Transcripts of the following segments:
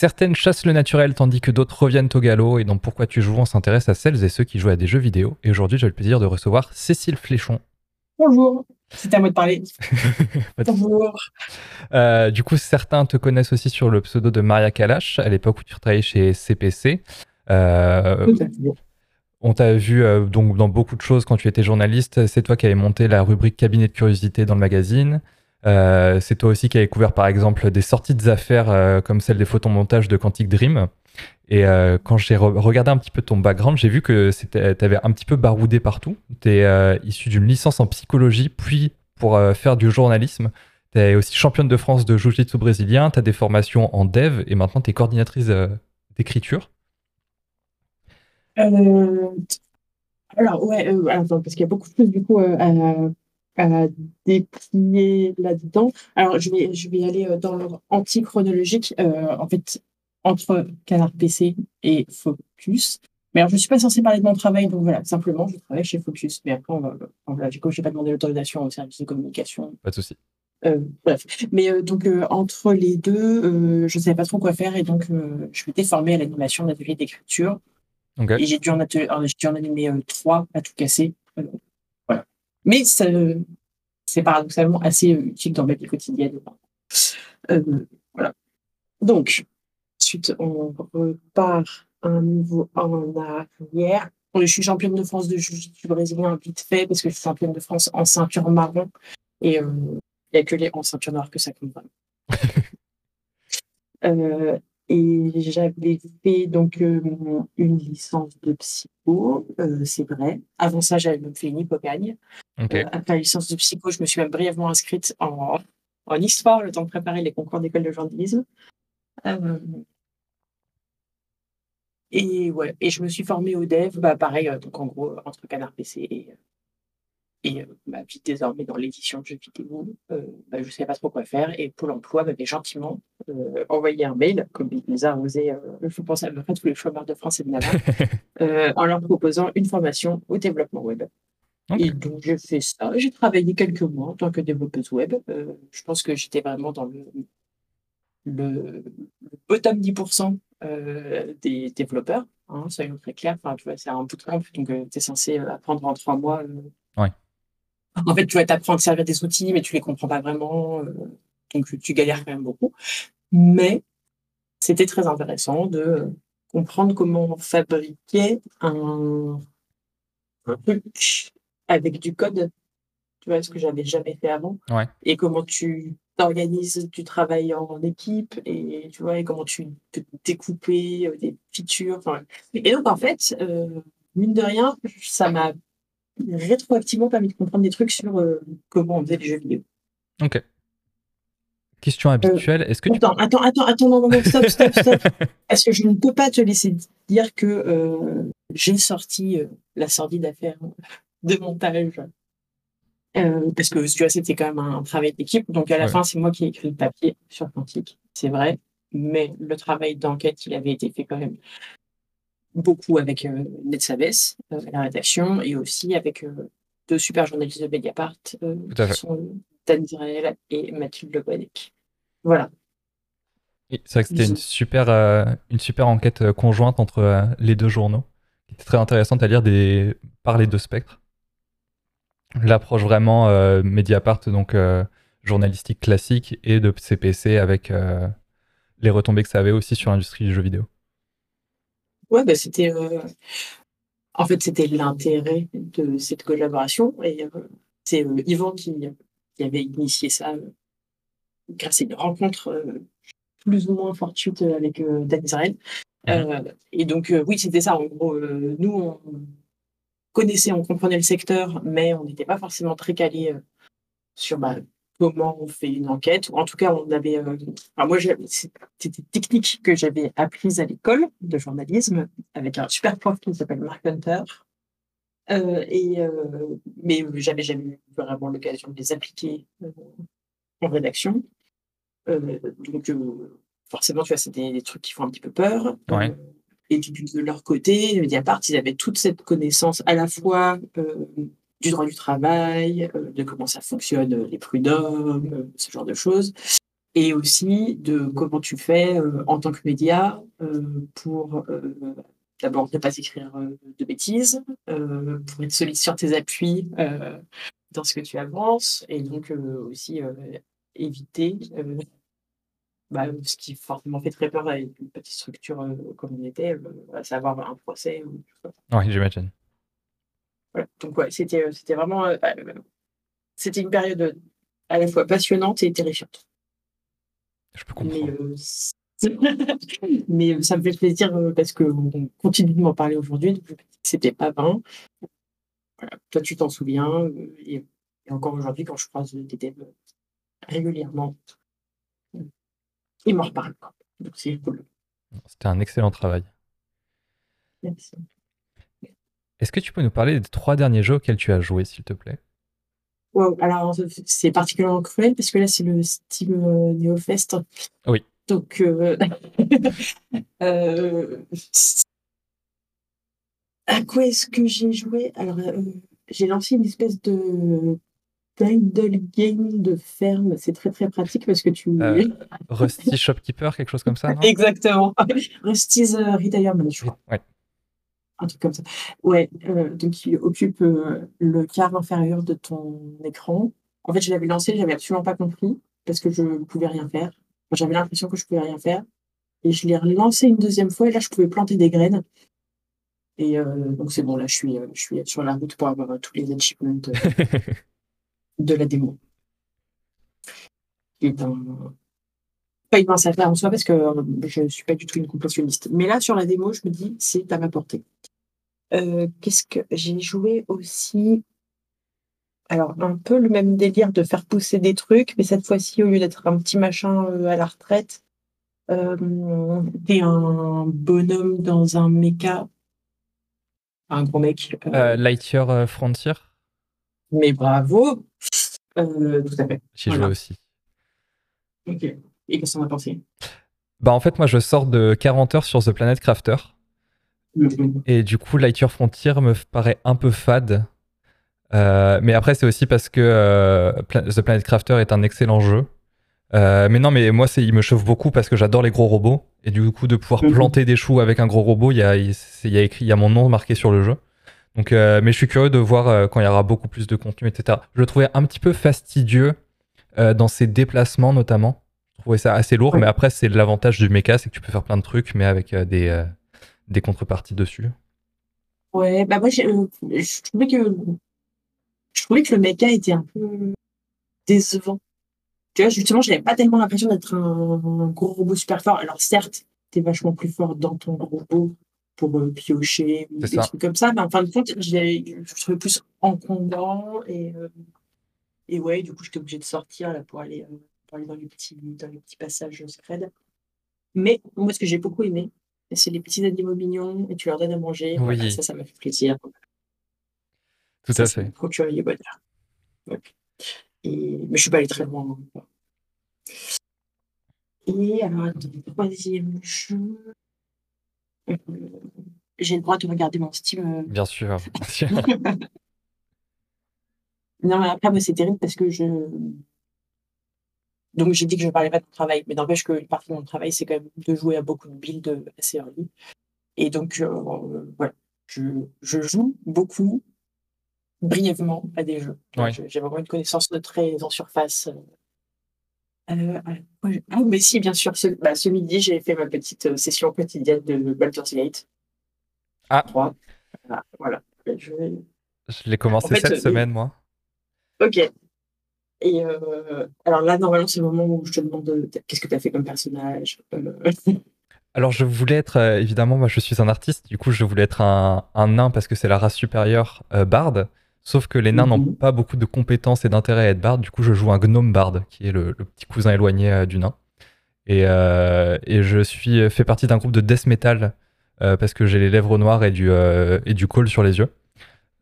Certaines chassent le naturel tandis que d'autres reviennent au galop. Et donc Pourquoi tu joues, on s'intéresse à celles et ceux qui jouent à des jeux vidéo? Et aujourd'hui, j'ai le plaisir de recevoir Cécile Fléchon. Bonjour, c'est à moi de parler. Bonjour. Euh, du coup, certains te connaissent aussi sur le pseudo de Maria Kalash, à l'époque où tu travaillais chez CPC. Euh, on t'a vu euh, donc dans beaucoup de choses quand tu étais journaliste. C'est toi qui avais monté la rubrique cabinet de curiosité dans le magazine. Euh, c'est toi aussi qui avais couvert par exemple des sorties d'affaires euh, comme celle des photomontages de Quantic Dream. Et quand j'ai regardé un petit peu ton background, j'ai vu que tu avais un petit peu baroudé partout. Tu es issu d'une licence en psychologie, puis pour faire du journalisme. Tu es aussi championne de France de Jiu-Jitsu brésilien, tu as des formations en dev et maintenant tu es coordinatrice d'écriture. Euh, alors, ouais, euh, parce qu'il y a beaucoup de choses du coup euh, à, à déplier là-dedans. Alors, je vais, je vais aller dans l'ordre anti-chronologique, en fait, entre Canard PC et Focus. Mais alors, je ne suis pas censée parler de mon travail, donc voilà, simplement, je travaille chez Focus. Mais après, on va, coup, je n'ai pas demandé l'autorisation au service de communication. Pas de souci. bref. Mais donc, entre les deux, je ne savais pas trop quoi faire et donc, je m'étais formée à l'animation d'atelier d'écriture. Et j'ai dû, en en animer euh, trois à tout casser. Euh. Mais c'est paradoxalement assez euh, utile dans ma vie quotidienne. voilà. Donc, ensuite, on repart un niveau en arrière. Je suis championne de France de jiu-jitsu brésilien vite fait parce que je suis championne de France en ceinture marron. Et il n'y a que les en ceinture noire que ça compte vraiment. Et j'avais fait donc euh, une licence de psycho, euh, c'est vrai. Avant ça, j'avais même fait une hypocagne. Euh, après la licence de psycho, je me suis même brièvement inscrite en, en histoire, le temps de préparer les concours d'école de journalisme. et ouais, et je me suis formée au dev, bah pareil, donc en gros entre Canard PC et, et ma vie désormais dans l'édition de jeux vidéo, euh, bah, je ne savais pas trop quoi faire. Et Pôle emploi m'avait gentiment euh, envoyé un mail, comme il les a osé, euh, je pense à peu près tous les chômeurs de France et de Navarre, en leur proposant une formation au développement web. Et donc j'ai fait ça. J'ai travaillé quelques mois en tant que développeuse web. je pense que j'étais vraiment dans le, le, bottom 10% des développeurs, hein, soyons très clairs. Enfin, tu vois, c'est un bootcamp, donc tu es censé apprendre en trois mois. Ouais en fait, tu vas t'apprendre à servir des outils, mais tu les comprends pas vraiment. Euh, donc, tu galères quand même beaucoup. Mais c'était très intéressant de comprendre comment fabriquer un, truc avec du code. Tu vois, ce que j'avais jamais fait avant. Et comment tu t'organises tu travailles en équipe et tu vois, et comment tu peux découper euh, des features. Et donc, en fait, euh, mine de rien, ça m'a rétroactivement permis de comprendre des trucs sur euh, comment on faisait les jeux vidéo. Ok. Question habituelle, est-ce que attends, attends, attends, attends, non, non, stop, stop, stop. Est-ce que je ne peux pas te laisser dire que euh, j'ai sorti euh, la sordide affaire de montage? Parce que tu vois, c'était quand même un travail d'équipe. Donc à la fin, c'est moi qui ai écrit le papier sur Quantique, c'est vrai. Mais le travail d'enquête, il avait été fait quand même beaucoup avec euh, Ned Sabes, euh, la rédaction, et aussi avec euh, deux super journalistes de Mediapart, qui sont Dan Israel et Mathilde Le Voilà. C'est vrai que c'était une super, une super enquête conjointe entre les deux journaux, qui était très intéressante à lire des, par les deux spectres. L'approche vraiment Mediapart, donc journalistique classique, et de CPC avec les retombées que ça avait aussi sur l'industrie du jeu vidéo. Ouais, bah, c'était. Euh, en fait, c'était l'intérêt de cette collaboration. Et euh, c'est euh, Yvan qui, qui, avait initié ça grâce à une rencontre plus ou moins fortuite avec Dan Israël. Mmh et donc, oui, c'était ça. En gros, nous, on connaissait, on comprenait le secteur, mais on n'était pas forcément très calé sur bah, comment on fait une enquête. En tout cas, on avait. Euh, moi, c'était des techniques que j'avais apprises à l'école de journalisme avec un super prof qui s'appelle Mark Hunter. Euh, et, euh, mais j'avais jamais eu vraiment l'occasion de les appliquer en rédaction. donc, forcément, tu vois, c'est des, trucs qui font un petit peu peur. et de leur côté, Mediapart, ils avaient toute cette connaissance à la fois du droit du travail, euh, de comment ça fonctionne, euh, les prud'hommes, euh, ce genre de choses. et aussi de comment tu fais en tant que média pour d'abord ne pas écrire de bêtises, pour être solide sur tes appuis dans ce que tu avances, et donc aussi éviter bah, ce qui forcément fait très peur avec une petite structure comme on était, à savoir un procès. Oui, j'imagine. Donc ouais, c'était c'était vraiment c'était une période à la fois passionnante et terrifiante. Je peux comprendre. Mais, euh, ça me fait plaisir euh, parce qu'on continue de m'en parler aujourd'hui. C'était pas vain. Toi, tu t'en souviens. Euh, et, encore aujourd'hui, quand je croise des devs régulièrement, ils m'en reparlent. Donc, c'est cool. C'était un excellent travail. Merci. Est-ce que tu peux nous parler des trois derniers jeux auxquels tu as joué, s'il te plaît? Alors c'est particulièrement cruel parce que là c'est le Steam euh, NeoFest. Oui. Donc euh, euh, à quoi est-ce que j'ai joué? Alors j'ai lancé une espèce de idle game de ferme. C'est très très pratique parce que tu. Rusty Shopkeeper, quelque chose comme ça. Non? Exactement. Rusty's Retirement, je crois. Ouais un truc comme ça. Ouais, euh, donc il occupe euh, le quart inférieur de ton écran. En fait, je l'avais lancé, j'avais absolument pas compris parce que je ne pouvais rien faire. J'avais l'impression que je pouvais rien faire. Et je l'ai relancé une deuxième fois et là, je pouvais planter des graines. Et euh, donc, c'est bon, là, je suis, je suis sur la route pour avoir tous les achievements de la démo. Et ben, pas une mince affaire en soi parce que je ne suis pas du tout une complétionniste. Mais là, sur la démo, je me dis, c'est à ma portée. Euh, qu'est-ce que j'ai joué aussi? Alors, un peu le même délire de faire pousser des trucs, mais cette fois-ci, au lieu d'être un petit machin euh, à la retraite, euh, t'es un bonhomme dans un méca. Un gros mec. Lightyear Frontier Mais bravo Tout à fait. J'ai joué aussi. Ok. Et qu'est-ce qu'on a pensé? Bah en fait, moi, je sors de 40 heures sur The Planet Crafter. Et du coup, Lightyear Frontier me paraît un peu fade. Euh, mais après, c'est aussi parce que euh, The Planet Crafter est un excellent jeu. Euh, mais non, mais moi, il me chauffe beaucoup parce que j'adore les gros robots. Et du coup, de pouvoir mhm. planter des choux avec un gros robot, il y a, y a écrit, il y a mon nom marqué sur le jeu. Donc, mais je suis curieux de voir quand il y aura beaucoup plus de contenu, etc. Je le trouvais un petit peu fastidieux dans ses déplacements, notamment. Je trouvais ça assez lourd, mais après, c'est l'avantage du mecha, c'est que tu peux faire plein de trucs, mais avec des des contreparties dessus Ouais, bah moi, euh, je trouvais que je trouvais que le méca était un peu décevant. Tu vois, justement, j'avais pas tellement l'impression d'être un, gros robot super fort. Alors certes, tu es vachement plus fort dans ton robot pour euh, piocher ou des trucs comme ça, mais en fin de compte, je trouvais plus encombrant et euh, et ouais, du coup, j'étais obligé de sortir là pour aller, pour aller dans les petits dans les petits passages secrets. Mais moi, ce que j'ai beaucoup aimé, c'est les petits animaux mignons et tu leur donnes à manger. Oui. ça, ça m'a fait plaisir. Tout à fait. Procurier bonheur. Et... Mais je suis pas allé très loin. Et alors, le troisième jeu. Euh, j'ai le droit de regarder mon Steam. Euh. Bien sûr. non, mais après, c'est terrible parce que je donc j'ai dit que je ne parlais pas de mon travail, mais n'empêche que partie de mon travail, c'est quand même de jouer à beaucoup de builds assez early. Et donc, euh, voilà, je, joue beaucoup, brièvement, à des jeux. J'ai vraiment une connaissance de très en surface. Euh, ah, mais si, bien sûr, ce, bah, ce midi, j'ai fait ma petite euh, session quotidienne de Baldur's Gate. Ah. 3. Voilà. Je, je l'ai commencé cette semaine, moi. Ok. Et euh, alors là, normalement, c'est le moment où je te demande qu'est-ce que tu as fait comme personnage. Euh. Alors, je voulais être, euh, évidemment, moi je suis un artiste, du coup, je voulais être un, nain parce que c'est la race supérieure barde. Sauf que les nains n'ont mhm. pas beaucoup de compétences et d'intérêt à être barde, du coup, je joue un gnome barde, qui est le, petit cousin éloigné du nain. Et, et, je suis fait partie d'un groupe de death metal parce que j'ai les lèvres noires et du, et du col sur les yeux.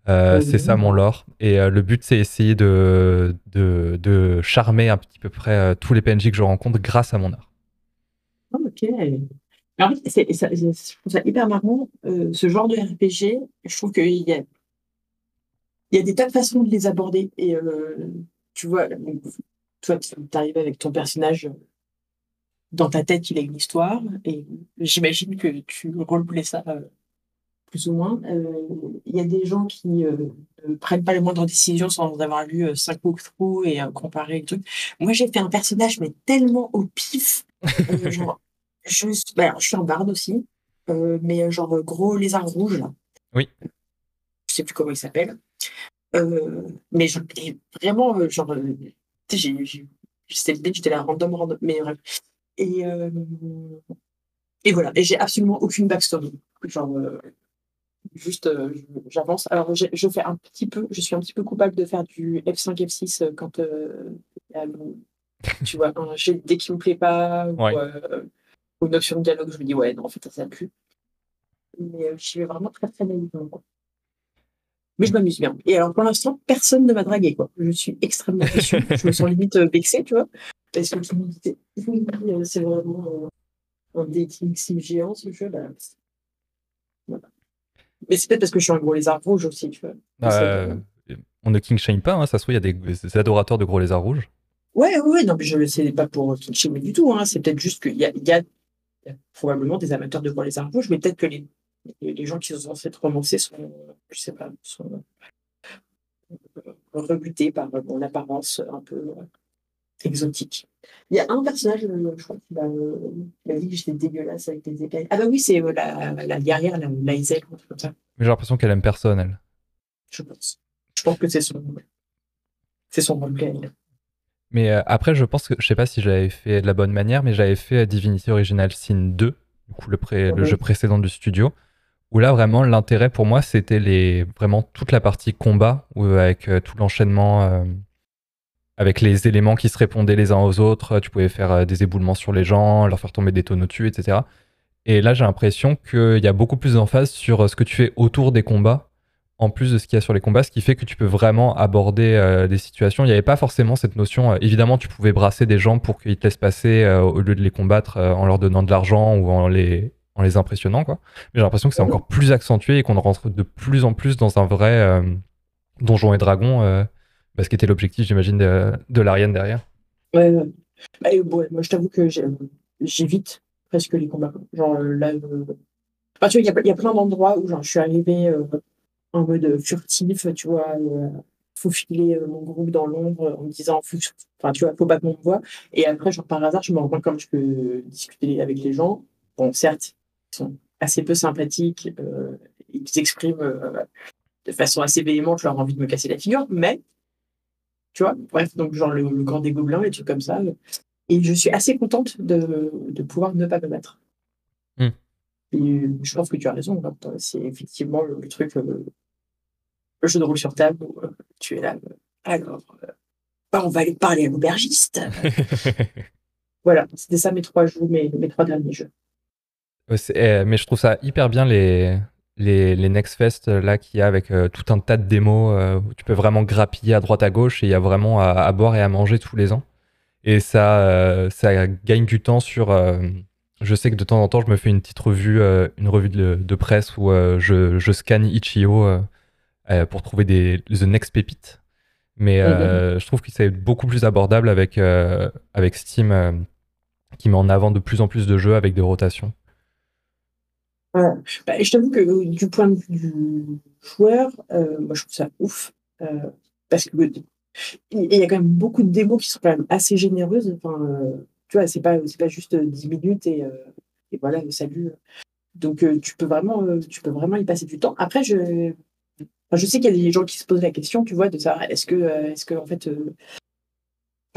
Euh, c'est ça mon lore. Et euh, le but, c'est essayer de, de, charmer un petit peu près euh, tous les PNJ que je rencontre grâce à mon art. Ah, ok. Fait, ça, je trouve ça hyper marrant, ce genre de RPG. Je trouve qu'il y a, il y a des tas de façons de les aborder. Et tu vois, toi, tu arrives avec ton personnage dans ta tête, il a une histoire, et j'imagine que tu roleplay ça plus ou moins. Il y a des gens qui ne prennent pas les moindres décisions sans avoir lu cinq walkthroughs et comparer le truc. Moi, j'ai fait un personnage, mais tellement au pif. genre, je, ben, je suis en barde aussi, mais genre gros lézard rouge, là. Oui. Je sais plus comment il s'appelle. mais vraiment, genre, j'ai c'était l'idée, j'étais là random, random, mais bref. Et, et voilà, et j'ai absolument aucune backstory. Genre, juste euh, j'avance. Alors je, fais un petit peu, je suis un petit peu coupable de faire du F5, F6 euh, quand euh, tu vois un dès qu'il me plaît pas ou, une option de dialogue, je me dis ouais non en fait ça ça plus. Mais je suis vraiment très très naïvement quoi. Mais je m'amuse bien. Et alors pour l'instant personne ne m'a dragué quoi. Je suis extrêmement déçue. je me sens limite vexée tu vois parce que c'est vraiment un dating sim géant ce jeu là. Mais c'est peut-être parce que je suis un gros lézard rouge aussi, tu vois. Euh, on ne king shame pas, hein, ça se trouve, il y a des, adorateurs de gros lézards rouges. Ouais, ouais, non, mais je ne sais pas pour king shamer du tout. Hein. C'est peut-être juste qu'il y a, y a, probablement des amateurs de gros lézards rouges, mais peut-être que les, les gens qui ont fait romancer sont, je sais pas, sont rebutés par mon apparence un peu exotique. Il y a un personnage, euh, je crois, qui m'a dit que j'étais dégueulasse avec des épées. Ah bah oui, c'est euh, la, la guerrière, la, la Isel, comme ça. Mais j'ai l'impression qu'elle aime personne, elle. Je pense. Je pense que c'est son, c'est son roleplay. Mais euh, après, je pense que, je sais pas si j'avais fait de la bonne manière, mais j'avais fait Divinity Original Sin 2, du coup, le, pré, le jeu précédent du studio, où là, vraiment, l'intérêt pour moi, c'était les, vraiment toute la partie combat, où, avec tout l'enchaînement avec les éléments qui se répondaient les uns aux autres. Tu pouvais faire euh, des éboulements sur les gens, leur faire tomber des tonneaux dessus, etc. Et là, j'ai l'impression qu'il y a beaucoup plus d'emphase sur euh, ce que tu fais autour des combats, en plus de ce qu'il y a sur les combats, ce qui fait que tu peux vraiment aborder euh, des situations. Il n'y avait pas forcément cette notion. évidemment, tu pouvais brasser des gens pour qu'ils te laissent passer au lieu de les combattre en leur donnant de l'argent ou en les, en les impressionnant. Quoi. Mais j'ai l'impression que c'est encore plus accentué et qu'on rentre de plus en plus dans un vrai donjon et dragon bah, ce qui était l'objectif, j'imagine, de, de l'Ariane derrière. Ouais, bah, moi je t'avoue que j'évite presque les combats. Genre là, euh, tu vois, il y, a plein d'endroits où genre, je suis arrivé euh, en mode furtif, tu vois, euh, faufiler mon groupe dans l'ombre en me disant, enfin, tu vois, faut pas qu'on me voit. Et après, genre par hasard, je me rends compte comme je peux discuter avec les gens. Bon, certes, ils sont assez peu sympathiques, ils s'expriment de façon assez véhémente, je leur ai envie de me casser la figure, mais tu vois, bref, donc genre le, le corps des gobelins, et trucs comme ça. Et je suis assez contente de, de pouvoir ne pas me battre. Hmm. Et je pense que tu as raison. C'est effectivement le, truc, euh, le jeu de rôle sur table où euh, tu es là. Euh, alors, bah, on va aller parler à l'aubergiste. voilà, c'était ça mes trois jeux, mes, mes trois derniers jeux. Eh, mais je trouve ça hyper bien les, les, les Next Fest euh, là qu'il y a avec euh, tout un tas de démos euh, où tu peux vraiment grappiller à droite à gauche et il y a vraiment à, boire et à manger tous les ans. Et ça, ça gagne du temps sur. je sais que de temps en temps, je me fais une petite revue, une revue de, presse où je, je, scanne Itch.io pour trouver des The Next Pépites. Mais mhm. je trouve que c'est beaucoup plus abordable avec, avec Steam qui met en avant de plus en plus de jeux avec des rotations. Bah, je t'avoue que euh, du point de vue du joueur, euh, moi je trouve ça ouf. Euh, parce que il y a quand même beaucoup de démos qui sont quand même assez généreuses. Enfin, tu vois, c'est pas, pas juste 10 minutes et, et voilà, salut. Donc tu peux vraiment, tu peux vraiment y passer du temps. Après, je, je sais qu'il y a des gens qui se posent la question, tu vois, de savoir est-ce que, est-ce que en fait,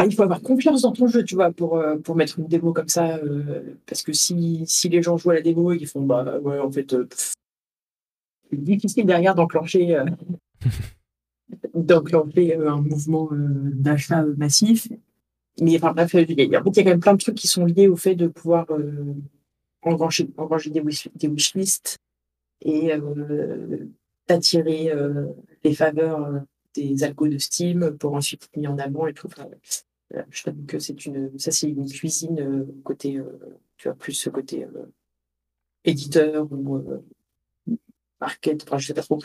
il faut avoir confiance dans ton jeu, tu vois, pour, euh, pour mettre une démo comme ça. Euh, parce que si, si les gens jouent à la démo et qu'ils font, bah ouais, en fait, euh, c'est difficile derrière d'enclencher d'enclencher un mouvement d'achat massif. Mais enfin, bref, il y, a, quand même plein de trucs qui sont liés au fait de pouvoir engranger, des, wish, des wishlists et d'attirer les faveurs des algos de Steam pour ensuite être mis en avant et tout. Euh, je trouve que c'est une, ça c'est une cuisine euh, côté, euh, tu vois, plus ce côté éditeur ou market, enfin, je sais pas trop.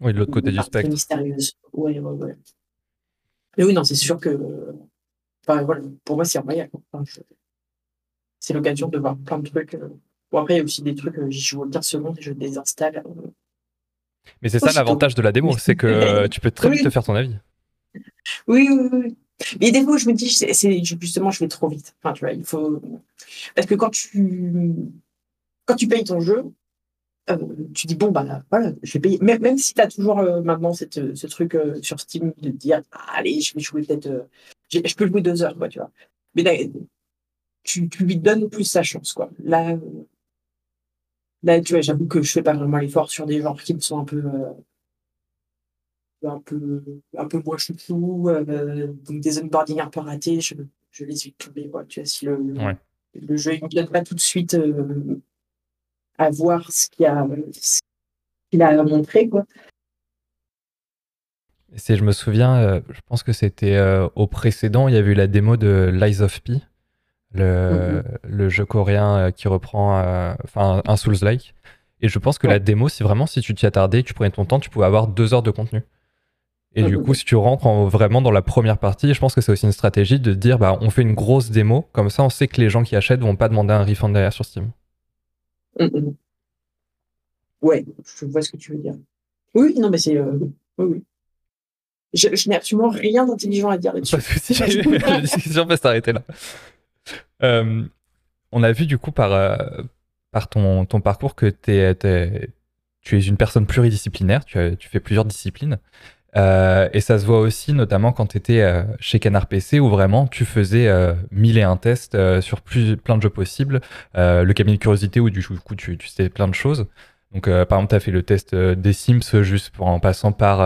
Oui, de l'autre côté du spectre. Mystérieuse. Ouais, ouais, ouais. Mais oui, non, c'est sûr que, enfin, voilà, pour moi, c'est royal. Enfin, c'est l'occasion de voir plein de trucs. Bon, après, il y a aussi des trucs, j'y joue 15 secondes et je désinstalle. Mais c'est ça l'avantage de la démo, c'est que tu peux très vite te faire ton avis. Oui, oui, oui. Mais des fois, je me dis, c'est justement, je vais trop vite. Enfin, tu vois, il faut. Parce que quand tu, quand tu payes ton jeu, euh, tu dis, bon, bah voilà, je vais payer. Même, même si tu as toujours euh, maintenant cette, ce truc euh, sur Steam de dire, allez, je vais jouer peut-être. je peux jouer deux heures, quoi, tu vois. Mais là, tu, tu, lui donnes plus sa chance, quoi. Là, là tu vois, j'avoue que je fais pas vraiment l'effort sur des genres qui me sont un peu un peu, un peu moins chouchou, euh, donc des onboarding un peu ratés, je, je les ai tomber. Tu vois, si le, le jeu ne donne pas tout de suite euh, à voir ce qu'il a, qu'il a montré. Quoi. Je me souviens, euh, je pense que c'était au précédent, il y avait eu la démo de Lies of P, le, mm-hmm. le jeu coréen qui reprend enfin un Souls-like. Et je pense que la démo, si vraiment, si tu t'y attardais, tu prenais ton temps, tu pouvais avoir deux heures de contenu. Et du coup, si tu rentres vraiment dans la première partie, je pense que c'est aussi une stratégie de dire bah, on fait une grosse démo, comme ça on sait que les gens qui achètent vont pas demander un refund derrière sur Steam. Mm, mm. Ouais, je vois ce que tu veux dire. Oui, non, mais c'est. Euh, oui, oui. Je, n'ai absolument rien d'intelligent à dire là-dessus. La discussion peut s'arrêter là. Euh, on a vu du coup par, euh, par ton, ton parcours que es, tu es une personne pluridisciplinaire, tu, tu fais plusieurs disciplines. Euh, et ça se voit aussi notamment quand tu étais euh, chez Canard PC où vraiment tu faisais euh, mille et un tests sur plus, plein de jeux possibles. le cabinet de curiosité où du coup tu, tu sais plein de choses. Donc par exemple tu as fait le test des Sims juste pour, en passant par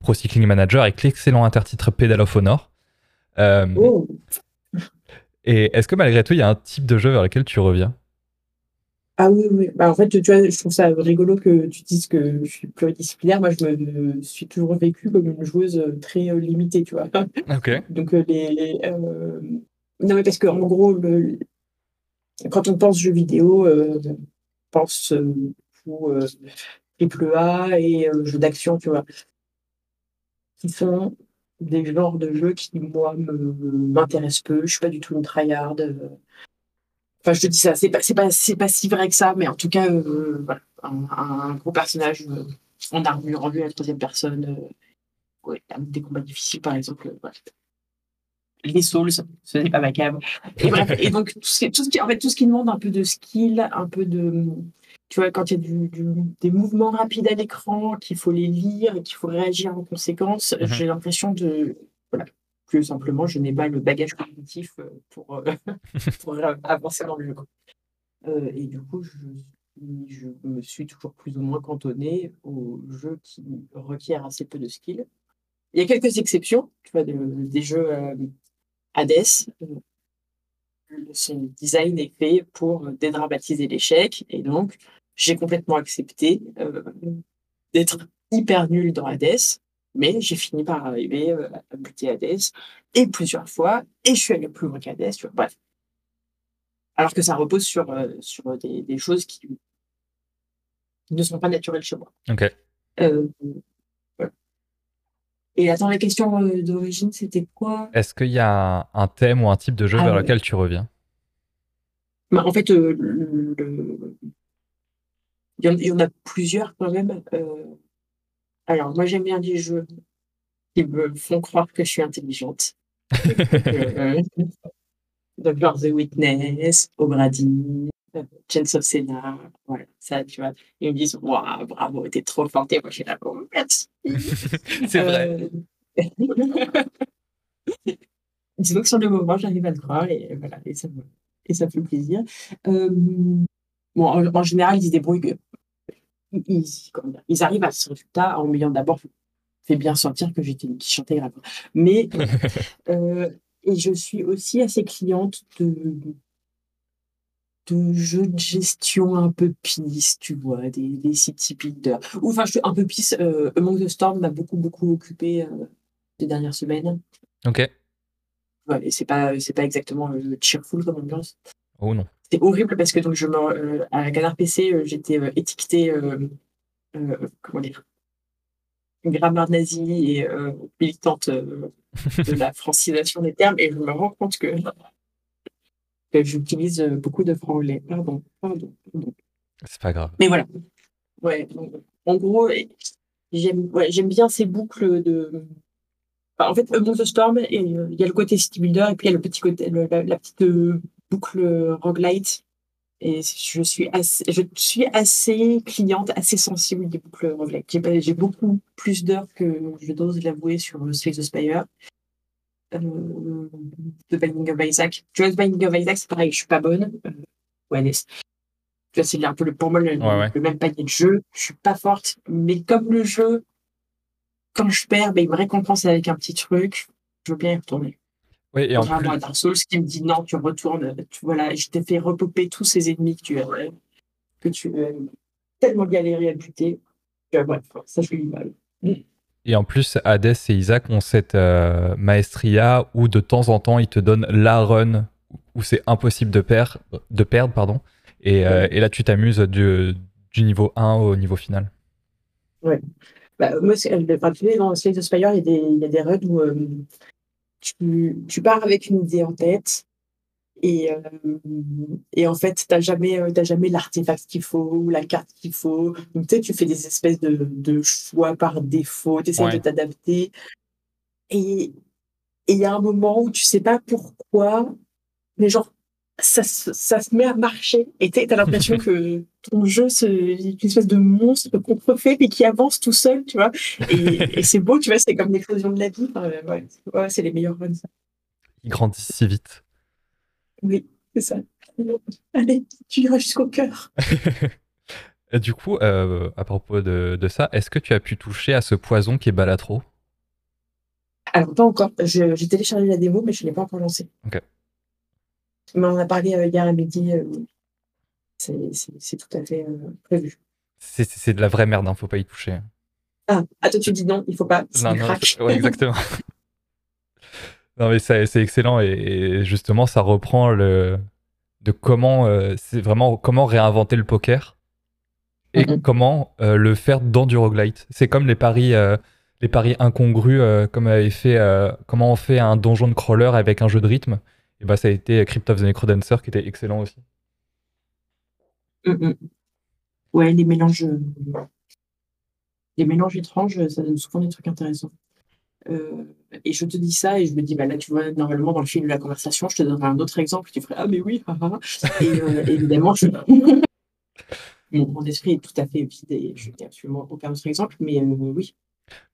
Pro Cycling Manager avec l'excellent intertitre Pedal of Honor. Oh. Et est-ce que malgré tout il y a un type de jeu vers lequel tu reviens? Ah oui, oui. Bah, en fait, tu vois, je trouve ça rigolo que tu dises que je suis pluridisciplinaire. Moi, je me suis toujours vécue comme une joueuse euh, très euh, limitée, tu vois. Ok. Donc, euh, les. Non, mais parce qu'en gros, le... quand on pense jeux vidéo, on pense pour triple A et jeux d'action, tu vois, qui sont des genres de jeux qui, moi, m'intéressent peu. Je suis pas du tout une tryhard. Enfin, je te dis ça, c'est pas, pas, pas si vrai que ça, mais en tout cas, euh, voilà, un, gros personnage euh, en armure, en vue à la troisième personne, euh, ouais, des combats difficiles, par exemple. Les souls, ce n'est pas ma cave. Et bref, et donc tout ce, qui, en fait, tout ce qui demande un peu de skill, un peu de, tu vois, quand il y a du, des mouvements rapides à l'écran, qu'il faut les lire et qu'il faut réagir en conséquence, mm-hmm. j'ai l'impression de, voilà, que simplement je n'ai pas le bagage cognitif euh, pour, euh, pour avancer dans le jeu. Euh, et du coup, je, je, me suis toujours plus ou moins cantonné aux jeux qui requièrent assez peu de skill. Il y a quelques exceptions, tu vois, des jeux Hades. son design est fait pour dédramatiser l'échec et donc j'ai complètement accepté d'être hyper nul dans Hades mais j'ai fini par arriver euh, à buter Hades, et plusieurs fois, et je suis allé plus loin qu'Hades, tu vois, bref. Alors que ça repose sur, euh, sur des, des, choses qui ne sont pas naturelles chez moi. Ok. Euh, et attends, la question d'origine, c'était quoi? Est-ce qu'il y a un thème ou un type de jeu ah vers lequel tu reviens? Bah, En fait, il y, en a plusieurs quand même. Alors, moi, j'aime bien des jeux qui me font croire que je suis intelligente. donc, genre The Witness, O'Grady, Chance of Senna, voilà, ça, tu vois. Ils me disent, waouh, bravo, t'es trop forte. Et moi, je suis là, oh, merci. C'est vrai. Euh, disons que sur le moment, j'arrive à le croire et voilà, et ça, et ça fait plaisir. Euh, bon, en, général, ils se débrouillent ils, arrivent à ce résultat en m'ayant d'abord fait bien sentir que j'étais une qui chantait grave. Mais euh, et je suis aussi assez cliente de de jeux de gestion un peu pisse, tu vois, des, des city builders. Ou enfin, je suis un peu pisse. Euh, Among the Storm m'a beaucoup, beaucoup occupé euh, ces dernières semaines. Ok. Ouais, et c'est pas, c'est pas exactement cheerful comme ambiance. Oh non. C'était horrible parce que donc je me, euh, à Canard PC, euh, j'étais euh, étiquetée, comment dire, grammaire nazie et militante de la francisation des termes, et je me rends compte que que j'utilise beaucoup de franglais. Pardon, pardon, pardon. C'est pas grave. Mais voilà. Ouais, en gros, j'aime ouais, bien ces boucles de. en fait, Among the Storm, il y a le côté city builder et puis il y a le petit côté, la, petite boucle roguelite. Et je suis assez, je suis assez cliente, assez sensible des boucles roguelite. J'ai beaucoup plus d'heures que je dose l'avouer sur Slay the Spire. Euh, The Binding of Isaac. Tu vois, The Binding of Isaac, c'est pareil, je suis pas bonne. Euh, ouais, tu vois, c'est un peu le, pour moi le, même panier de jeu. Je suis pas forte, mais comme le jeu, quand je perds, ben, il me récompense avec un petit truc. Je veux bien y retourner. Oui, et en plus... à Dark Souls qui me dit non, tu retournes. Tu, voilà, je t'ai fait repoper tous ces ennemis que tu as, que tu as tellement galéré à buter. bref, ça fait du mal. Et en plus, Hades et Isaac ont cette euh, maestria où de temps en temps, ils te donnent la run où c'est impossible de, perdre, de perdre. Pardon. Et, euh, et là, tu t'amuses du, du, niveau 1 au niveau final. Ouais. Bah, moi, dans Slay the Spire, il y a des, il y a des runs où euh, tu, tu, pars avec une idée en tête. Et, euh, et en fait, tu n'as jamais, jamais l'artefact qu'il faut ou la carte qu'il faut. Donc, tu sais, tu fais des espèces de, de choix par défaut, tu essaies de t'adapter. Et il y a un moment où tu sais pas pourquoi, mais genre, ça, ça, se met à marcher. Et tu as l'impression que ton jeu c'est une espèce de monstre contrefait mais qui avance tout seul tu vois. Et, c'est beau tu vois c'est comme l'explosion de la vie. Ouais, c'est les meilleurs runs. Il grandit si vite. Oui c'est ça. Allez tu iras jusqu'au cœur. Du coup euh, à propos de, de ça est-ce que tu as pu toucher à ce poison qui est Balatro? Alors pas encore. J'ai téléchargé la démo mais je ne l'ai pas encore lancé. Ok mais on en a parlé euh, hier à midi. Euh, c'est tout à fait euh, prévu. C'est de la vraie merde, ne hein, faut pas y toucher. Ah, ah, toi tu dis non, il faut pas. Non, non, exactement. non, mais c'est excellent et, justement, ça reprend le de comment c'est vraiment comment réinventer le poker et comment le faire dans du roguelite. C'est comme les paris, les paris incongrus, comme avait fait, comment on fait un donjon de crawler avec un jeu de rythme et bah ça a été Crypt of the Necrodancer qui était excellent aussi. Mm, mm. Ouais, les mélanges, euh, les mélanges étranges, ça donne souvent des trucs intéressants. Euh, et je te dis ça et je me dis, bah là, tu vois, normalement, dans le fil de la conversation, je te donnerai un autre exemple. Tu ferais, ah, mais oui, Et euh, évidemment, je... mon, esprit est tout à fait vide et je n'ai absolument aucun autre exemple, mais oui.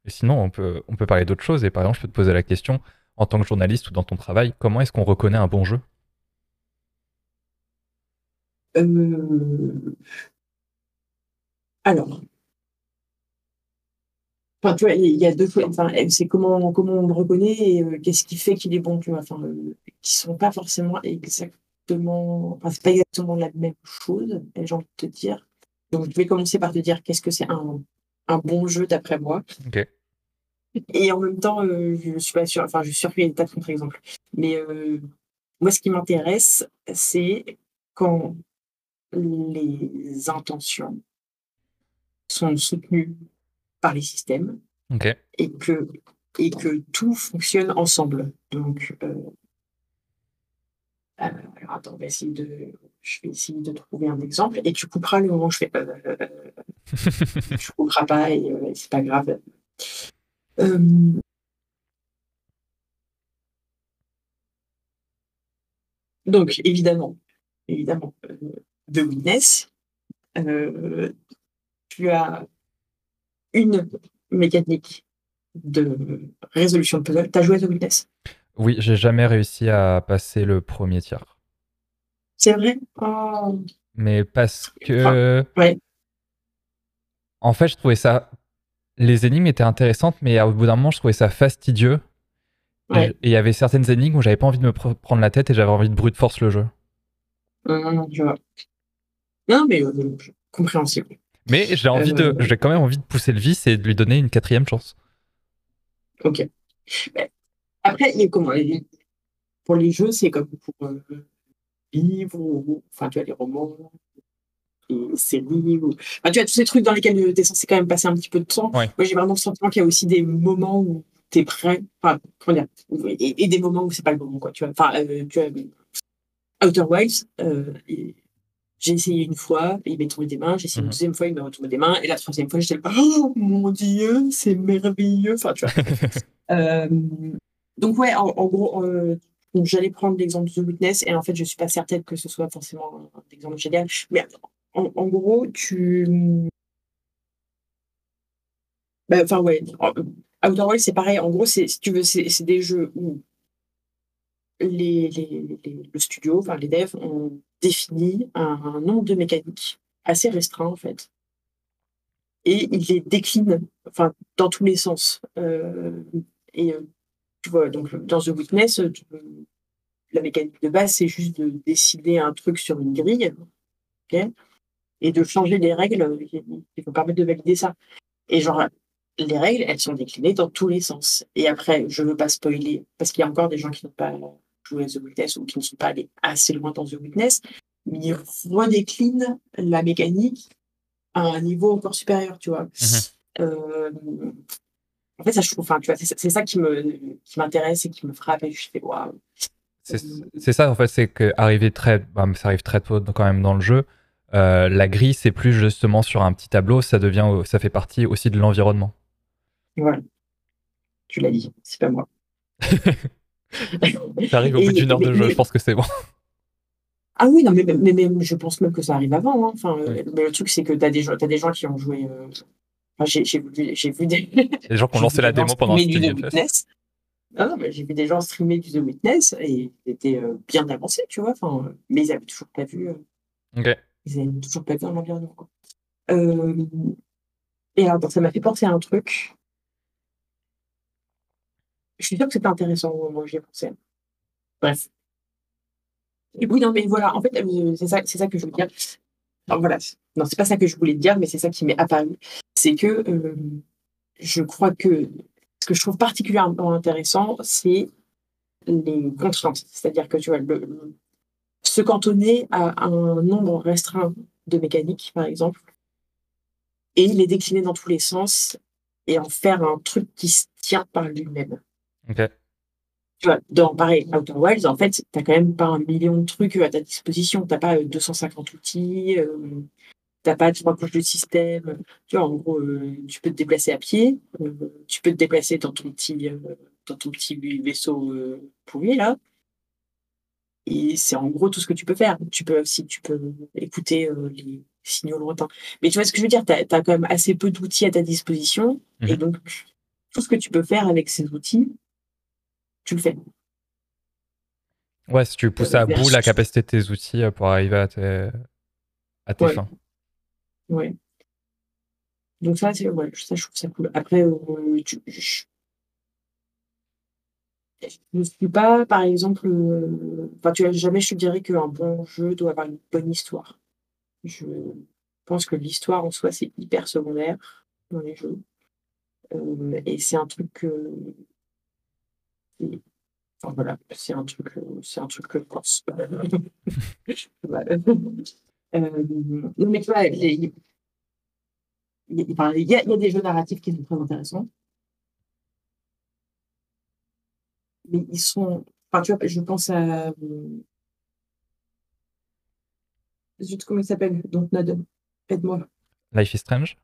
Et sinon, on peut, on peut parler d'autres choses. Et par exemple, je peux te poser la question en tant que journaliste ou dans ton travail, comment est-ce qu'on reconnaît un bon jeu? Euh, Alors, enfin, tu vois, il y a deux choses. Enfin, c'est comment, comment on le reconnaît et euh, qu'est-ce qui fait qu'il est bon, tu vois. Enfin, euh, qui sont pas forcément exactement. Enfin, c'est pas exactement la même chose, j'ai envie de te dire. Donc, je vais commencer par te dire qu'est-ce que c'est un, un bon jeu d'après moi. Ok. Et en même temps, euh, je suis pas sûre, enfin, je suis sûre qu'il y a des tas de contre-exemples. Mais euh, moi, ce qui m'intéresse, c'est quand les intentions sont soutenues par les systèmes et, que, et que tout fonctionne ensemble. Donc, euh, alors attends, on va essayer de, je vais essayer de trouver un exemple et tu couperas le moment où je fais. tu couperas pas et c'est pas grave. Euh, donc, évidemment, évidemment, euh, The Witness, euh, tu as une mécanique de résolution de puzzle. Tu as joué à The Witness? Oui, j'ai jamais réussi à passer le premier tiers. C'est vrai? Oh. Mais parce que. ouais. En fait, je trouvais ça les énigmes étaient intéressantes, mais au bout d'un moment, je trouvais ça fastidieux. Et il y avait certaines énigmes où j'avais pas envie de me prendre la tête et j'avais envie de brute force le jeu. Non, Non, mais euh, compréhensible. Mais j'ai envie de, euh, j'ai quand même envie de pousser le vice et de lui donner une quatrième chance. Ok. après, comment Pour les jeux, c'est comme pour euh, livres, enfin, tu as les romans, séries ou tu as tous ces trucs dans lesquels tu es censé quand même passer un petit peu de temps. Moi, j'ai vraiment le sentiment qu'il y a aussi des moments où tu es prêt, enfin, comment dire, et, des moments où c'est pas le moment, quoi. Tu vois, enfin, euh, tu Outer Wilds, j'ai essayé une fois, il m'est tombé des mains. J'ai essayé une mhm. deuxième fois, il m'a retombé des mains. Et la troisième fois, j'étais oh mon Dieu, c'est merveilleux. Enfin, tu vois. euh, donc, ouais, en, gros, euh, j'allais prendre l'exemple de The Witness. Et en fait, je suis pas certaine que ce soit forcément un exemple génial. Mais en, gros, tu. Bah, enfin, ouais. Outer Wilds, c'est pareil. En gros, si tu veux, c'est des jeux où les, les, les, le studio, enfin les devs, ont définit un, nombre de mécaniques assez restreint en fait. Et il les décline enfin, dans tous les sens. Euh, et euh, tu vois, donc dans The Witness, la mécanique de base, c'est juste de décider un truc sur une grille et de changer les règles qui vont permettre de valider ça. Et genre, les règles, elles sont déclinées dans tous les sens. Et après, je ne veux pas spoiler, parce qu'il y a encore des gens qui n'ont pas jouer The Witness ou qui ne sont pas allés assez loin dans The Witness, mais ils redéclinent la mécanique à un niveau encore supérieur, tu vois. Mhm. Euh, en fait, ça, je trouve, enfin, tu vois, c'est ça qui me qui m'intéresse et qui me frappe et je fais waouh. C'est ça, en fait, c'est qu'arriver très, bah, ça arrive très tôt quand même dans le jeu. Euh, la grille, c'est plus justement sur un petit tableau, ça devient, ça fait partie aussi de l'environnement. Voilà. Tu l'as dit, c'est pas moi. ça arrive au bout d'une heure de jeu, je pense que c'est bon. Ah oui, non, mais, mais, je pense même que ça arrive avant. Hein. Enfin, mais le truc, c'est que tu as, as, des gens qui ont joué. Euh... Enfin, j'ai vu, vu, des. Gens qui ont lancé la démo pendant du The Witness. Non, mais j'ai vu des gens streamer du The Witness et ils étaient euh, bien avancés, tu vois. Enfin, mais ils n'avaient toujours pas vu. Ok. Ils n'avaient toujours pas vu un environnement. Quoi. et alors, ça m'a fait penser à un truc je suis sûre que c'était intéressant au moment où j'y ai pensé. Bref. Oui, non, mais voilà, en fait, euh, c'est ça, ça que je veux dire. Alors, voilà, non, c'est pas ça que je voulais dire, mais c'est ça qui m'est apparu. C'est que euh, je crois que ce que je trouve particulièrement intéressant, c'est les contraintes. C'est-à-dire que tu vois, le, se cantonner à un nombre restreint de mécaniques, par exemple, et les décliner dans tous les sens et en faire un truc qui se tient par lui-même. Tu vois, dans pareil, Outer Wilds, en fait, tu n'as quand même pas un million de trucs à ta disposition. Tu n'as pas 250 euh, outils, euh, tu n'as pas trois couches de système. Tu vois, en gros, euh, tu peux te déplacer à pied, tu peux te déplacer dans ton petit, dans ton petit vaisseau pourri, là. Et c'est en gros tout ce que tu peux faire. Tu peux aussi tu peux écouter les signaux lointains. Mais tu vois ce que je veux dire, tu as, quand même assez peu d'outils à ta disposition. Et mhm. donc, tout ce que tu peux faire avec ces outils, tu le fais. Ouais, si tu pousses à bout la capacité de tes outils euh, pour arriver à tes, à tes fins. Ouais. Donc ça, ouais, ça, je trouve ça cool. Après, euh, je ne suis pas, par exemple, euh, enfin, tu jamais je te dirais qu'un bon jeu doit avoir une bonne histoire. Je pense que l'histoire en soi, c'est hyper secondaire dans les jeux. et c'est un truc que voilà, c'est un truc, c'est un truc que je pense. euh, mais tu vois, il y, a, des jeux narratifs qui sont très intéressants. Mais ils sont. Enfin, tu vois, je pense à. Zut, comment il s'appelle? Donc, Nod, aide-moi. Life is Strange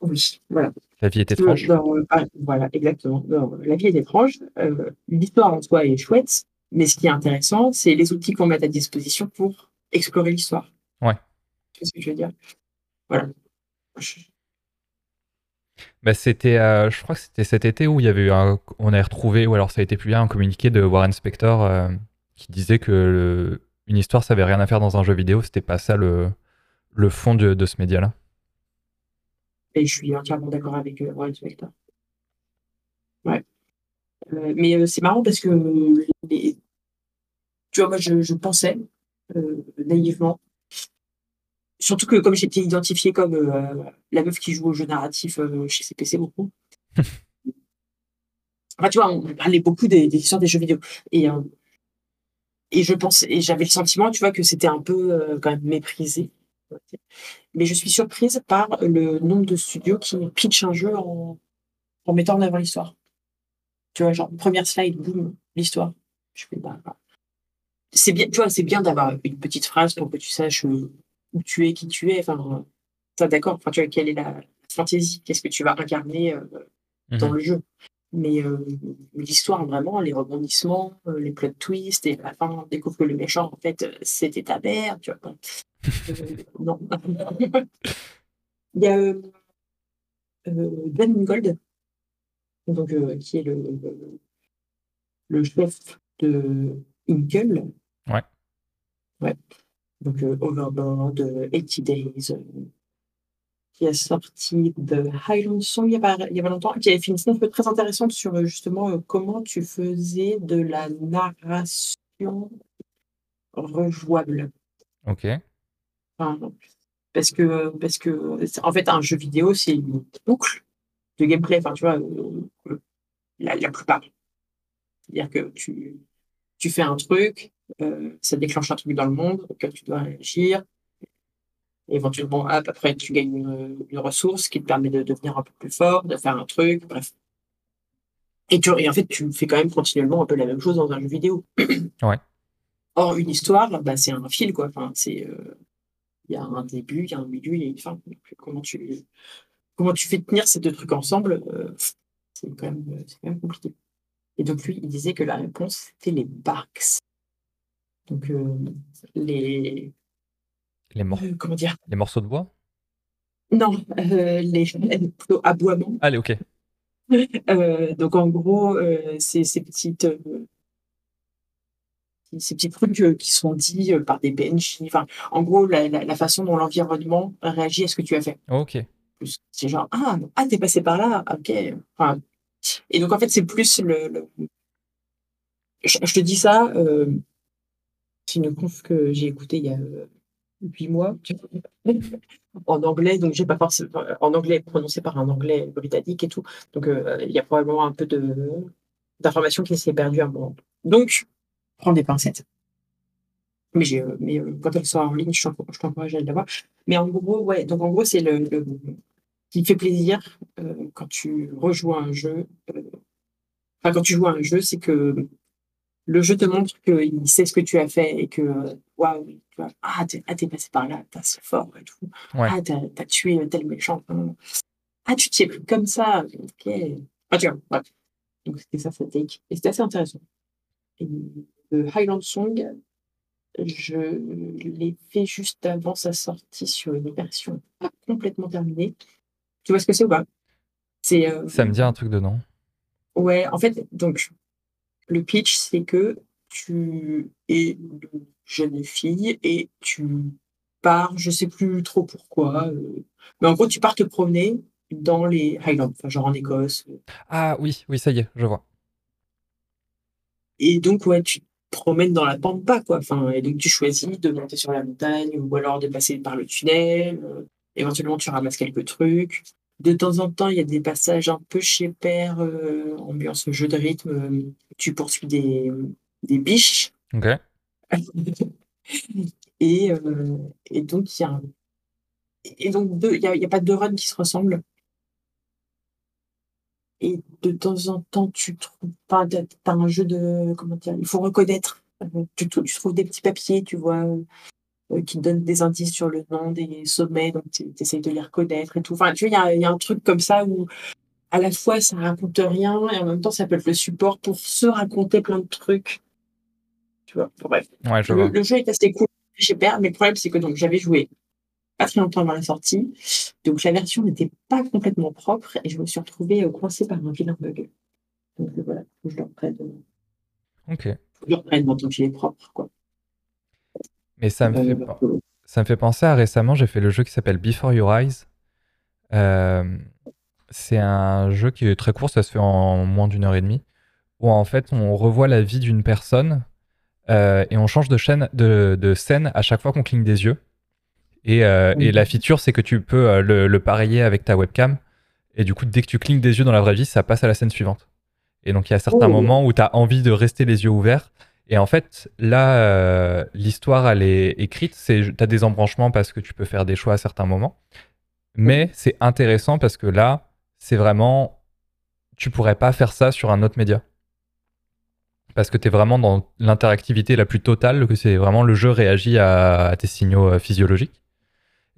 oui, voilà. La vie est étrange. Euh, ah, voilà, exactement. la vie est étrange. Euh, l'histoire en soi est chouette, mais ce qui est intéressant, c'est les outils qu'on met à disposition pour explorer l'histoire. Ouais. C'est ce que je veux dire? Voilà. Bah, c'était, euh, je crois que c'était cet été où il y avait eu un, on a retrouvé, ou alors ça a été publié un communiqué de Warren Spector qui disait que une histoire, ça avait rien à faire dans un jeu vidéo. C'était pas ça le, le fond de ce média-là. Et je suis entièrement d'accord avec euh, Warren Spector. Ouais. Euh, mais euh, c'est marrant parce que tu vois, moi, je, pensais naïvement, surtout que comme j'étais identifiée comme la meuf qui joue au jeu narratif chez CPC beaucoup. enfin, tu vois, on parlait beaucoup des, des histoires des jeux vidéo. Et, et je pensais, et j'avais le sentiment, tu vois, que c'était un peu quand même méprisé. Mais je suis surprise par le nombre de studios qui pitchent un jeu en, mettant en avant l'histoire. Tu vois, genre, première slide, boum, l'histoire. Je fais, bah, bah. c'est bien, tu vois, c'est bien d'avoir une petite phrase pour que tu saches où tu es, qui tu es. Enfin, ça, d'accord. Enfin, tu vois, quelle est la fantaisie Qu'est-ce que tu vas incarner dans mhm. le jeu mais l'histoire, vraiment, les rebondissements, les plot twists, et à la fin, on découvre que le méchant, en fait, c'était ta mère, tu vois. non. Il y a euh, Dan Gold, donc, qui est le, le, chef de Inkle. Ouais. Ouais. Donc, Overboard, 80 Days, qui a sorti de Highland Song il y a pas, il y a pas longtemps, qui avait fait une snap très intéressante sur euh, justement euh, comment tu faisais de la narration rejouable. Ok. parce que, parce que, en fait, un jeu vidéo, c'est une boucle de gameplay. Enfin, tu vois, euh, la, la plupart. C'est-à-dire que tu, tu fais un truc, ça déclenche un truc dans le monde auquel tu dois réagir, éventuellement, après, tu gagnes une, ressource qui te permet de devenir un peu plus fort, de faire un truc, bref. Et, tu, et en fait, tu fais quand même continuellement un peu la même chose dans un jeu vidéo. Ouais. Or, une histoire, bah, c'est un fil, quoi. Enfin, c'est, euh, il y a un début, il y a un milieu, il y a une fin. comment tu, comment tu fais tenir ces deux trucs ensemble, euh, c'est quand quand même compliqué. Et donc lui, il disait que la réponse c'était les barks. Donc euh, les les, euh, comment dire? les morceaux de bois? Non, euh, les, plutôt aboiements. Allez, ok. Donc en gros, c'est ces petites ces petits trucs qui sont dits par des PNJ. Enfin, en gros, la, façon dont l'environnement réagit à ce que tu as fait. Ok. C'est genre, ah, ah t'es passé par là, ok. et donc, en fait, c'est plus le. Je, te dis ça, c'est une conf que j'ai écoutée il y a huit mois en anglais, donc j'ai pas forcément en anglais prononcé par un anglais britannique et tout. Donc euh, il y a probablement un peu d'informations qui s'est perdu à un moment. Donc prends des pincettes. Mais, euh, mais euh, quand elle sort en ligne, je t'encourage à l'avoir. Mais en gros, ouais, donc en gros, c'est le, qui fait plaisir quand tu rejoues un jeu. enfin, quand tu joues à un jeu, c'est que le jeu te montre qu'il sait ce que tu as fait et que, waouh, ah, t'es ah, passé par là, t'as c'est fort et tout. Ah, t'as as tué tel méchant. Ah, tu t'y es pris comme ça. Ok. Ah, tu vois, Donc, c'était ça, sa take. Et c'était assez intéressant. Et le Highland Song, je l'ai fait juste avant sa sortie sur une version pas complètement terminée. Tu vois ce que c'est ou pas? C'est, euh, Ça me dit un truc de nom. Ouais, en fait, donc, le pitch, c'est que tu es une jeune fille et tu pars, je sais plus trop pourquoi, euh, mais en gros, tu pars te promener dans les Highlands, enfin, genre en Écosse. Ah oui, oui, ça y est, je vois. Et donc, ouais, tu te promènes dans la pampa, quoi. Enfin, et donc, tu choisis de monter sur la montagne ou alors de passer par le tunnel. Euh, éventuellement, tu ramasses quelques trucs. De temps en temps, il y a des passages un peu chez Père, euh, ambiance jeu de rythme. Euh, tu poursuis des, des biches. Ok. et, euh, et donc, il y a et donc il n'y a, a, pas deux runs qui se ressemblent. Et de temps en temps, tu trouves pas, tu un jeu de, comment dire, il faut reconnaître. Tu, tu trouves des petits papiers, tu vois, euh, qui donne des indices sur le nom des sommets, donc tu essayes de les reconnaître et tout. Enfin, tu vois, il y, a un truc comme ça où à la fois ça raconte rien et en même temps ça peut être le support pour se raconter plein de trucs. Tu vois, bref. le, jeu est assez cool, j'ai peur, mais le problème c'est que donc j'avais joué pas très longtemps avant la sortie, donc la version n'était pas complètement propre et je me suis retrouvée euh, coincée par un vilain bug. Donc euh, voilà, faut que je le reprenne. Ok. Je le reprenne maintenant qu'il est propre, quoi. Mais ça me, fait, ça me fait penser à récemment, j'ai fait le jeu qui s'appelle Before Your Eyes. Euh, c'est un jeu qui est très court, ça se fait en moins d'une heure et demie, où en fait on revoit la vie d'une personne euh, et on change de, chaîne, de, scène à chaque fois qu'on cligne des yeux. Et, euh, et la feature, c'est que tu peux le, le pareiller avec ta webcam. Et du coup, dès que tu clignes des yeux dans la vraie vie, ça passe à la scène suivante. Et donc, il y a certains oh. moments où tu as envie de rester les yeux ouverts et en fait, là, euh, l'histoire, elle est écrite. Tu as des embranchements parce que tu peux faire des choix à certains moments. Mais c'est intéressant parce que là, c'est vraiment. Tu pourrais pas faire ça sur un autre média. Parce que tu es vraiment dans l'interactivité la plus totale, que c'est vraiment le jeu réagit à, tes signaux euh, physiologiques.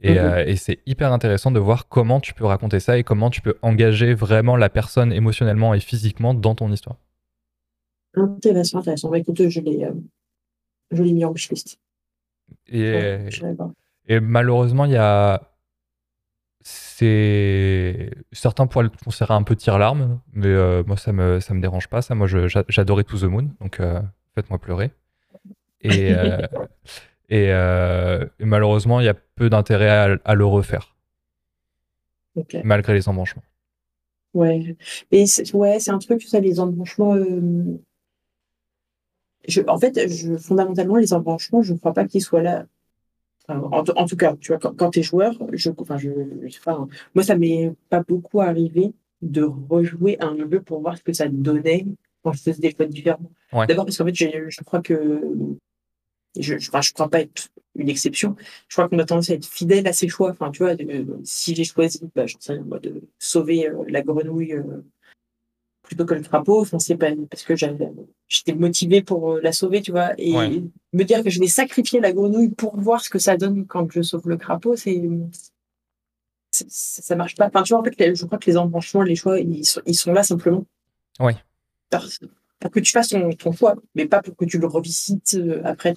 Mhm. Euh, et, c'est hyper intéressant de voir comment tu peux raconter ça et comment tu peux engager vraiment la personne émotionnellement et physiquement dans ton histoire. Intéressant, intéressant. Bah, écoute, je l'ai, mis en wishlist. Et, et malheureusement, il y a c'est certains pourraient le considérer un peu tire-larme, mais euh, moi ça me ça me dérange pas. Ça, moi j'adorais To the Moon, donc euh, faites-moi pleurer. Et, euh, et, malheureusement, il y a peu d'intérêt à, le refaire, malgré les embranchements. Ouais, mais ouais, c'est un truc ça, les embranchements. Je, en fait, je, fondamentalement, les embranchements, je ne crois pas qu'ils soient là en, tout cas, tu vois, quand, tu es joueur, je, enfin, je, moi, ça m'est pas beaucoup arrivé de rejouer un jeu pour voir ce que ça donnait quand je faisais des choix différents. D'abord parce qu'en fait, je crois que je, je, je crois pas être une exception. Je crois qu'on a tendance à être fidèle à ses choix. Enfin, tu vois, si j'ai choisi, bah, sais, moi, de sauver euh, la grenouille euh, plutôt que le crapaud. Enfin, c'est pas parce que j'étais motivé pour euh, la sauver, tu vois. Et me dire que je vais sacrifier la grenouille pour voir ce que ça donne quand je sauve le crapaud, c'est ça marche pas. Enfin, tu vois, en fait, je crois que les embranchements, les choix, ils sont, ils sont là simplement. Oui. Pour que tu fasses ton, choix, mais pas pour que tu le revisites euh, après.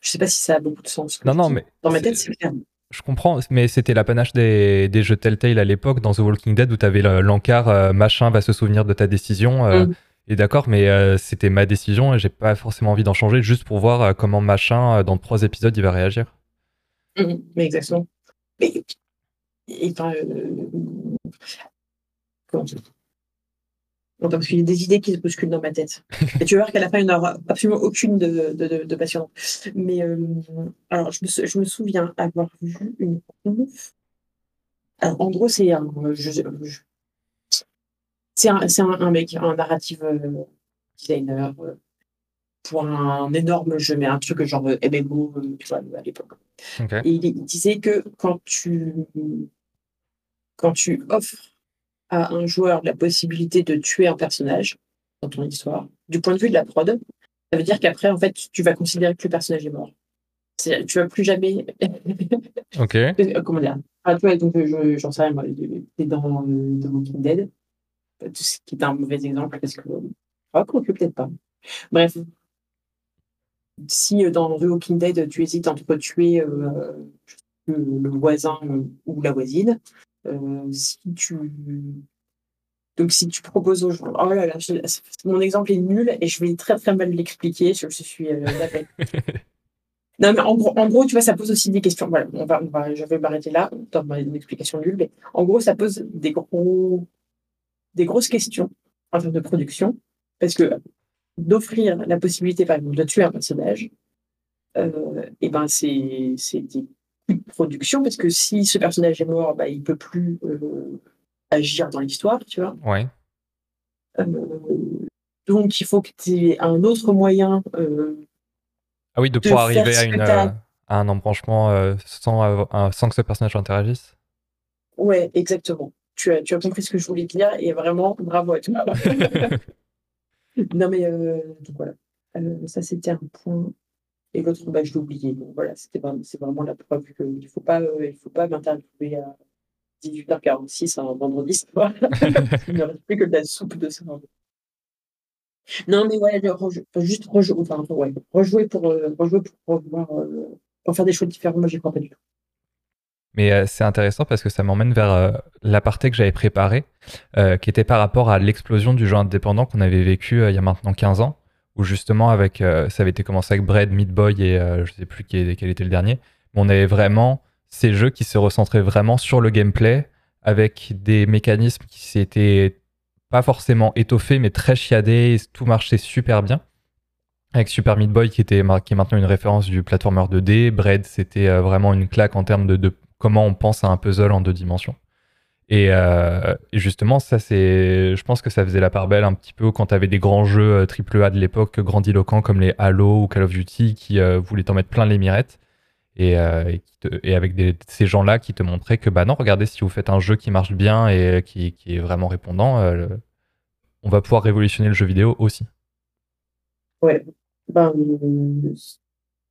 Je sais pas si ça a beaucoup de sens. Non, non, mais. Dans ma tête, c'est clair je comprends, mais c'était l'apanage des, des jeux Telltale à l'époque dans The Walking Dead où tu avais l'encart euh, machin va se souvenir de ta décision. Euh, mm. Et d'accord, mais euh, c'était ma décision et j'ai pas forcément envie d'en changer juste pour voir comment machin dans trois épisodes il va réagir. Mm, mais exactement. Mais, comment parce qu'il y a des idées qui se bousculent dans ma tête. Et tu vas voir qu'à la fin, il n'y en aura absolument aucune de, de. Mais euh, alors, je me, je me, souviens avoir vu une Alors, en gros, c'est un, c'est un, un, mec, un narrative euh, designer euh, pour un énorme jeu, mais un truc genre MMO, tu vois, à l'époque. Et il, il, disait que quand tu, quand tu offres à un joueur la possibilité de tuer un personnage dans ton histoire, du point de vue de la prod, ça veut dire qu'après, en fait, tu vas considérer que le personnage est mort. tu vas plus jamais. ok. Comment dire? Ah, tu vois, donc, j'en sais rien, moi, t'es dans, dans Walking Dead, ce qui est un mauvais exemple parce que. Ah, peut-être pas? Bref. Si euh, dans The Walking Dead, tu hésites entre tuer euh, le, voisin ou la voisine, euh, si tu donc, si tu proposes aux gens, oh là là, mon exemple est nul et je vais très très mal l'expliquer. Je, je suis euh, non, mais en gros, en gros, tu vois, ça pose aussi des questions. Voilà, on va, on va, je vais m'arrêter là dans une explication nulle, mais en gros, ça pose des gros, des grosses questions en termes de production, parce que d'offrir la possibilité, par exemple, de tuer un personnage, euh, et ben c'est des production, parce que si ce personnage est mort, bah, il peut plus euh, agir dans l'histoire, tu vois. Ouais. Euh, donc, il faut que tu aies un autre moyen. Euh, ah oui, de, pouvoir arriver à, une, à, un embranchement sans, sans que ce personnage interagisse. Ouais, exactement. Tu as, tu as compris ce que je voulais dire et vraiment, bravo à toi. non, mais donc voilà. ça, c'était un point et l'autre, bah, je l'ai oublié. Donc voilà, c'était c'est vraiment la preuve qu'il ne faut pas, euh, il pas m'interviewer à 18h46 un vendredi soir. il ne reste plus que de la soupe de ça. Non, mais ouais, juste rejouer, enfin, rejouer pour, euh, rejouer euh, pour faire des choses différentes, moi, j'y crois pas du tout. Mais c'est intéressant parce que ça m'emmène vers l'aparté que j'avais préparé, qui était par rapport à l'explosion du jeu indépendant qu'on avait vécu il y a maintenant 15 ans où justement avec euh, ça avait été commencé avec Bread, Meat Boy et euh, je sais plus quel, était le dernier. on avait vraiment ces jeux qui se recentraient vraiment sur le gameplay avec des mécanismes qui s'étaient pas forcément étoffés mais très chiadés, et tout marchait super bien. Avec Super Meat Boy qui était est maintenant une référence du platformer 2D, Bread c'était euh, vraiment une claque en termes de comment on pense à un puzzle en deux dimensions. Euh, et, justement, ça, c'est, je pense que ça faisait la part belle un petit peu quand tu avais des grands jeux AAA euh, de l'époque, grandiloquents comme les Halo ou Call of Duty qui euh, voulaient t'en mettre plein les mirettes. Et, et, avec ces gens-là qui te montraient que, bah non, regardez, si vous faites un jeu qui marche bien et qui, qui est vraiment répondant, on va pouvoir révolutionner le jeu vidéo aussi. Ouais. Ben,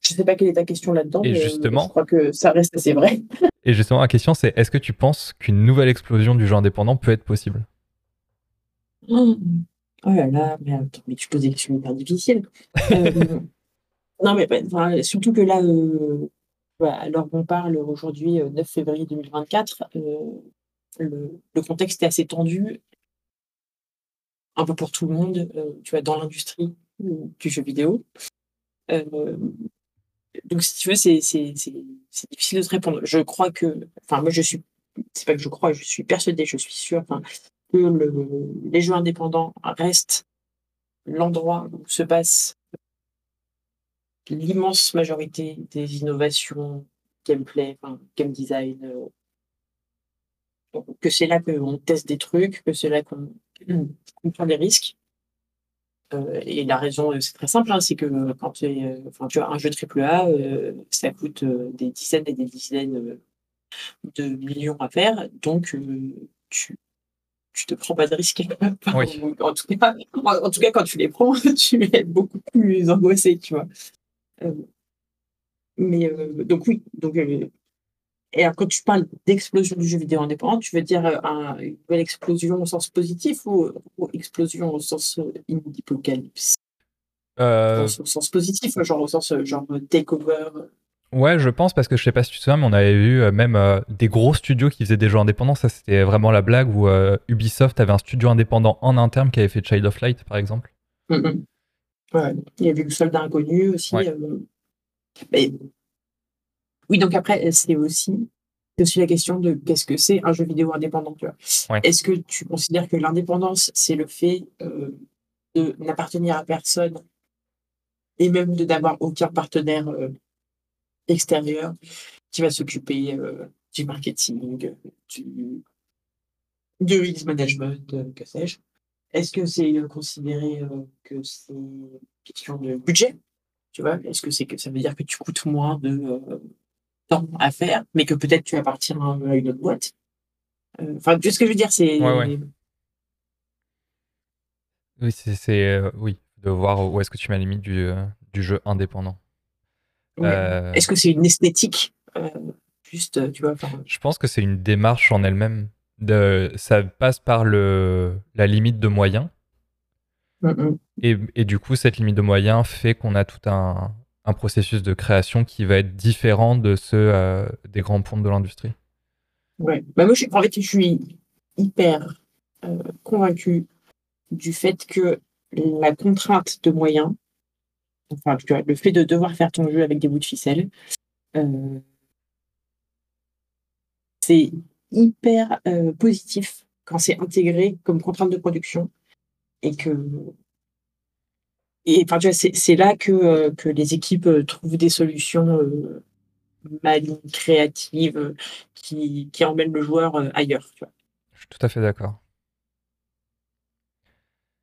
je sais pas quelle est ta question là-dedans, Et mais justement- je crois que ça reste assez vrai. Et justement, la question, c'est est-ce que tu penses qu'une nouvelle explosion du jeu indépendant peut être possible? Oh là là, mais attends, mais tu poses des questions hyper difficiles. Euh, non, mais bah, enfin, surtout que là, euh, bah, alors on parle aujourd'hui, euh, 9 février 2024, euh, le, le contexte est assez tendu, un peu pour tout le monde, euh, tu vois, dans l'industrie euh, du jeu vidéo. Donc, si tu veux, c'est difficile de te répondre. Je crois que, enfin, moi, je suis, c'est pas que je crois, je suis persuadée, je suis sûre, que le- les jeux indépendants restent l'endroit où se passe l'immense majorité des innovations, gameplay, enfin, game design, euh, donc, que c'est là qu'on teste des trucs, que c'est là qu'on prend des risques. Euh, et la raison, euh, c'est très simple, hein, c'est que quand tu, es, euh, tu as un jeu AAA, ça coûte des dizaines et des dizaines de millions à faire, donc tu tu te prends pas de risques. Oui. en, tout cas, en, en tout cas, quand tu les prends, tu es beaucoup plus angoissé, tu vois. Euh, mais euh, donc oui, donc euh, et alors, quand tu parles d'explosion du jeu vidéo indépendant, tu veux dire euh, un- une nouvelle explosion au sens positif ou, ou explosion au sens euh, apocalypse Euh, au sens positif, genre au sens genre takeover. Ouais, je pense parce que je sais pas si tu te souviens, mais on avait vu euh, même euh, des gros studios qui faisaient des jeux indépendants. Ça, c'était vraiment la blague où Ubisoft avait un studio indépendant en interne qui avait fait Child of Light, par exemple. Ouais. Il y avait le soldat inconnu aussi. Ouais. mais- Oui, donc après, c'est aussi, aussi la question de qu'est-ce que c'est un jeu vidéo indépendant. tu vois. Ouais. Est-ce que tu considères que l'indépendance, c'est le fait euh, de n'appartenir à personne et même de n'avoir aucun partenaire euh, extérieur qui va s'occuper euh, du marketing, euh, du, du release management, euh, que sais-je? Est-ce que c'est euh, considéré euh, que c'est une question de budget Tu vois? Est-ce que c'est que ça veut dire que tu coûtes moins de euh, temps à faire, mais que peut-être tu appartiens à une autre boîte Euh, Enfin, tu vois ce que je veux dire C'est Ouais, ouais. Oui, c'est euh, oui, de voir où est-ce que tu mets la limite du, euh, du jeu indépendant. Ouais. Euh, Est-ce que c'est une esthétique euh, Juste, tu vois, Je pense que c'est une démarche en elle-même. De, ça passe par le, la limite de moyens. mm, mm. Et, et du coup, cette limite de moyens fait qu'on a tout un, un processus de création qui va être différent de ceux euh, des grands ponts de l'industrie? Ouais. Bah moi, je, suis- en fait, je suis hyper euh, convaincue du fait que la contrainte de moyens, enfin, le fait de devoir faire ton jeu avec des bouts de ficelle, euh, c'est hyper euh, positif quand c'est intégré comme contrainte de production et que et enfin tu vois c'est là que euh, que les équipes euh, trouvent des solutions euh, malignes créatives qui qui emmènent le joueur ailleurs tu vois Je suis tout à fait d'accord.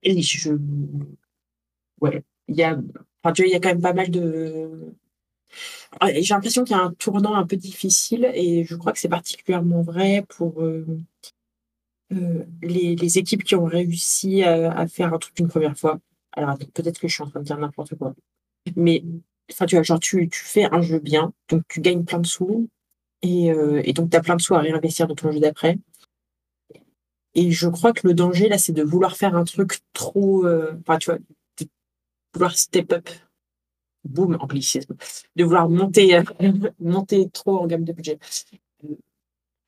et je ouais il y a enfin tu vois il y a quand même pas mal de Ah, j'ai l'impression qu'il y a un tournant un peu difficile et je crois que c'est particulièrement vrai pour euh, euh, les, les équipes qui ont réussi à, à faire un truc une première fois. Alors peut-être que je suis en train de dire n'importe quoi. Mais enfin, tu vois, genre tu, tu fais un jeu bien, donc tu gagnes plein de sous et, euh, et donc tu as plein de sous à réinvestir dans ton jeu d'après. Et je crois que le danger là, c'est de vouloir faire un truc trop. euh, Enfin, tu vois, de vouloir step up. Boum, anglicisme. De vouloir monter, monter trop en gamme de budget. Euh,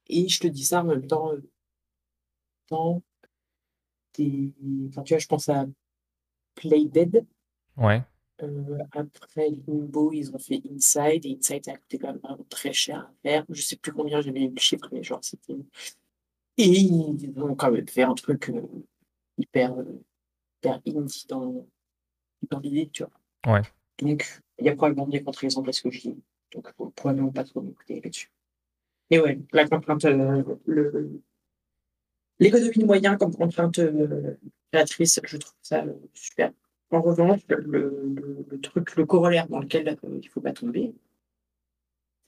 Et je te dis ça en même temps, dans enfin, tu vois, je pense à Playdead. Ouais. Euh, après Limbo, ils ont fait Inside, et Inside, ça a coûté quand même vraiment très cher à faire. Je sais plus combien j'avais eu le chiffre, mais genre, c'était. Et ils ont quand même fait un truc euh, hyper, euh, hyper indie dans, dans l'idée, tu vois. Ouais. Donc, il y a probablement des contre-exemples à ce que je dis. Donc, il faut probablement pas trop m'écouter là-dessus. Mais ouais, la contrainte, euh, l'économie de moyens comme contrainte créatrice, je trouve ça euh, super. En revanche, le, le, le truc, le corollaire dans lequel euh, il faut pas tomber,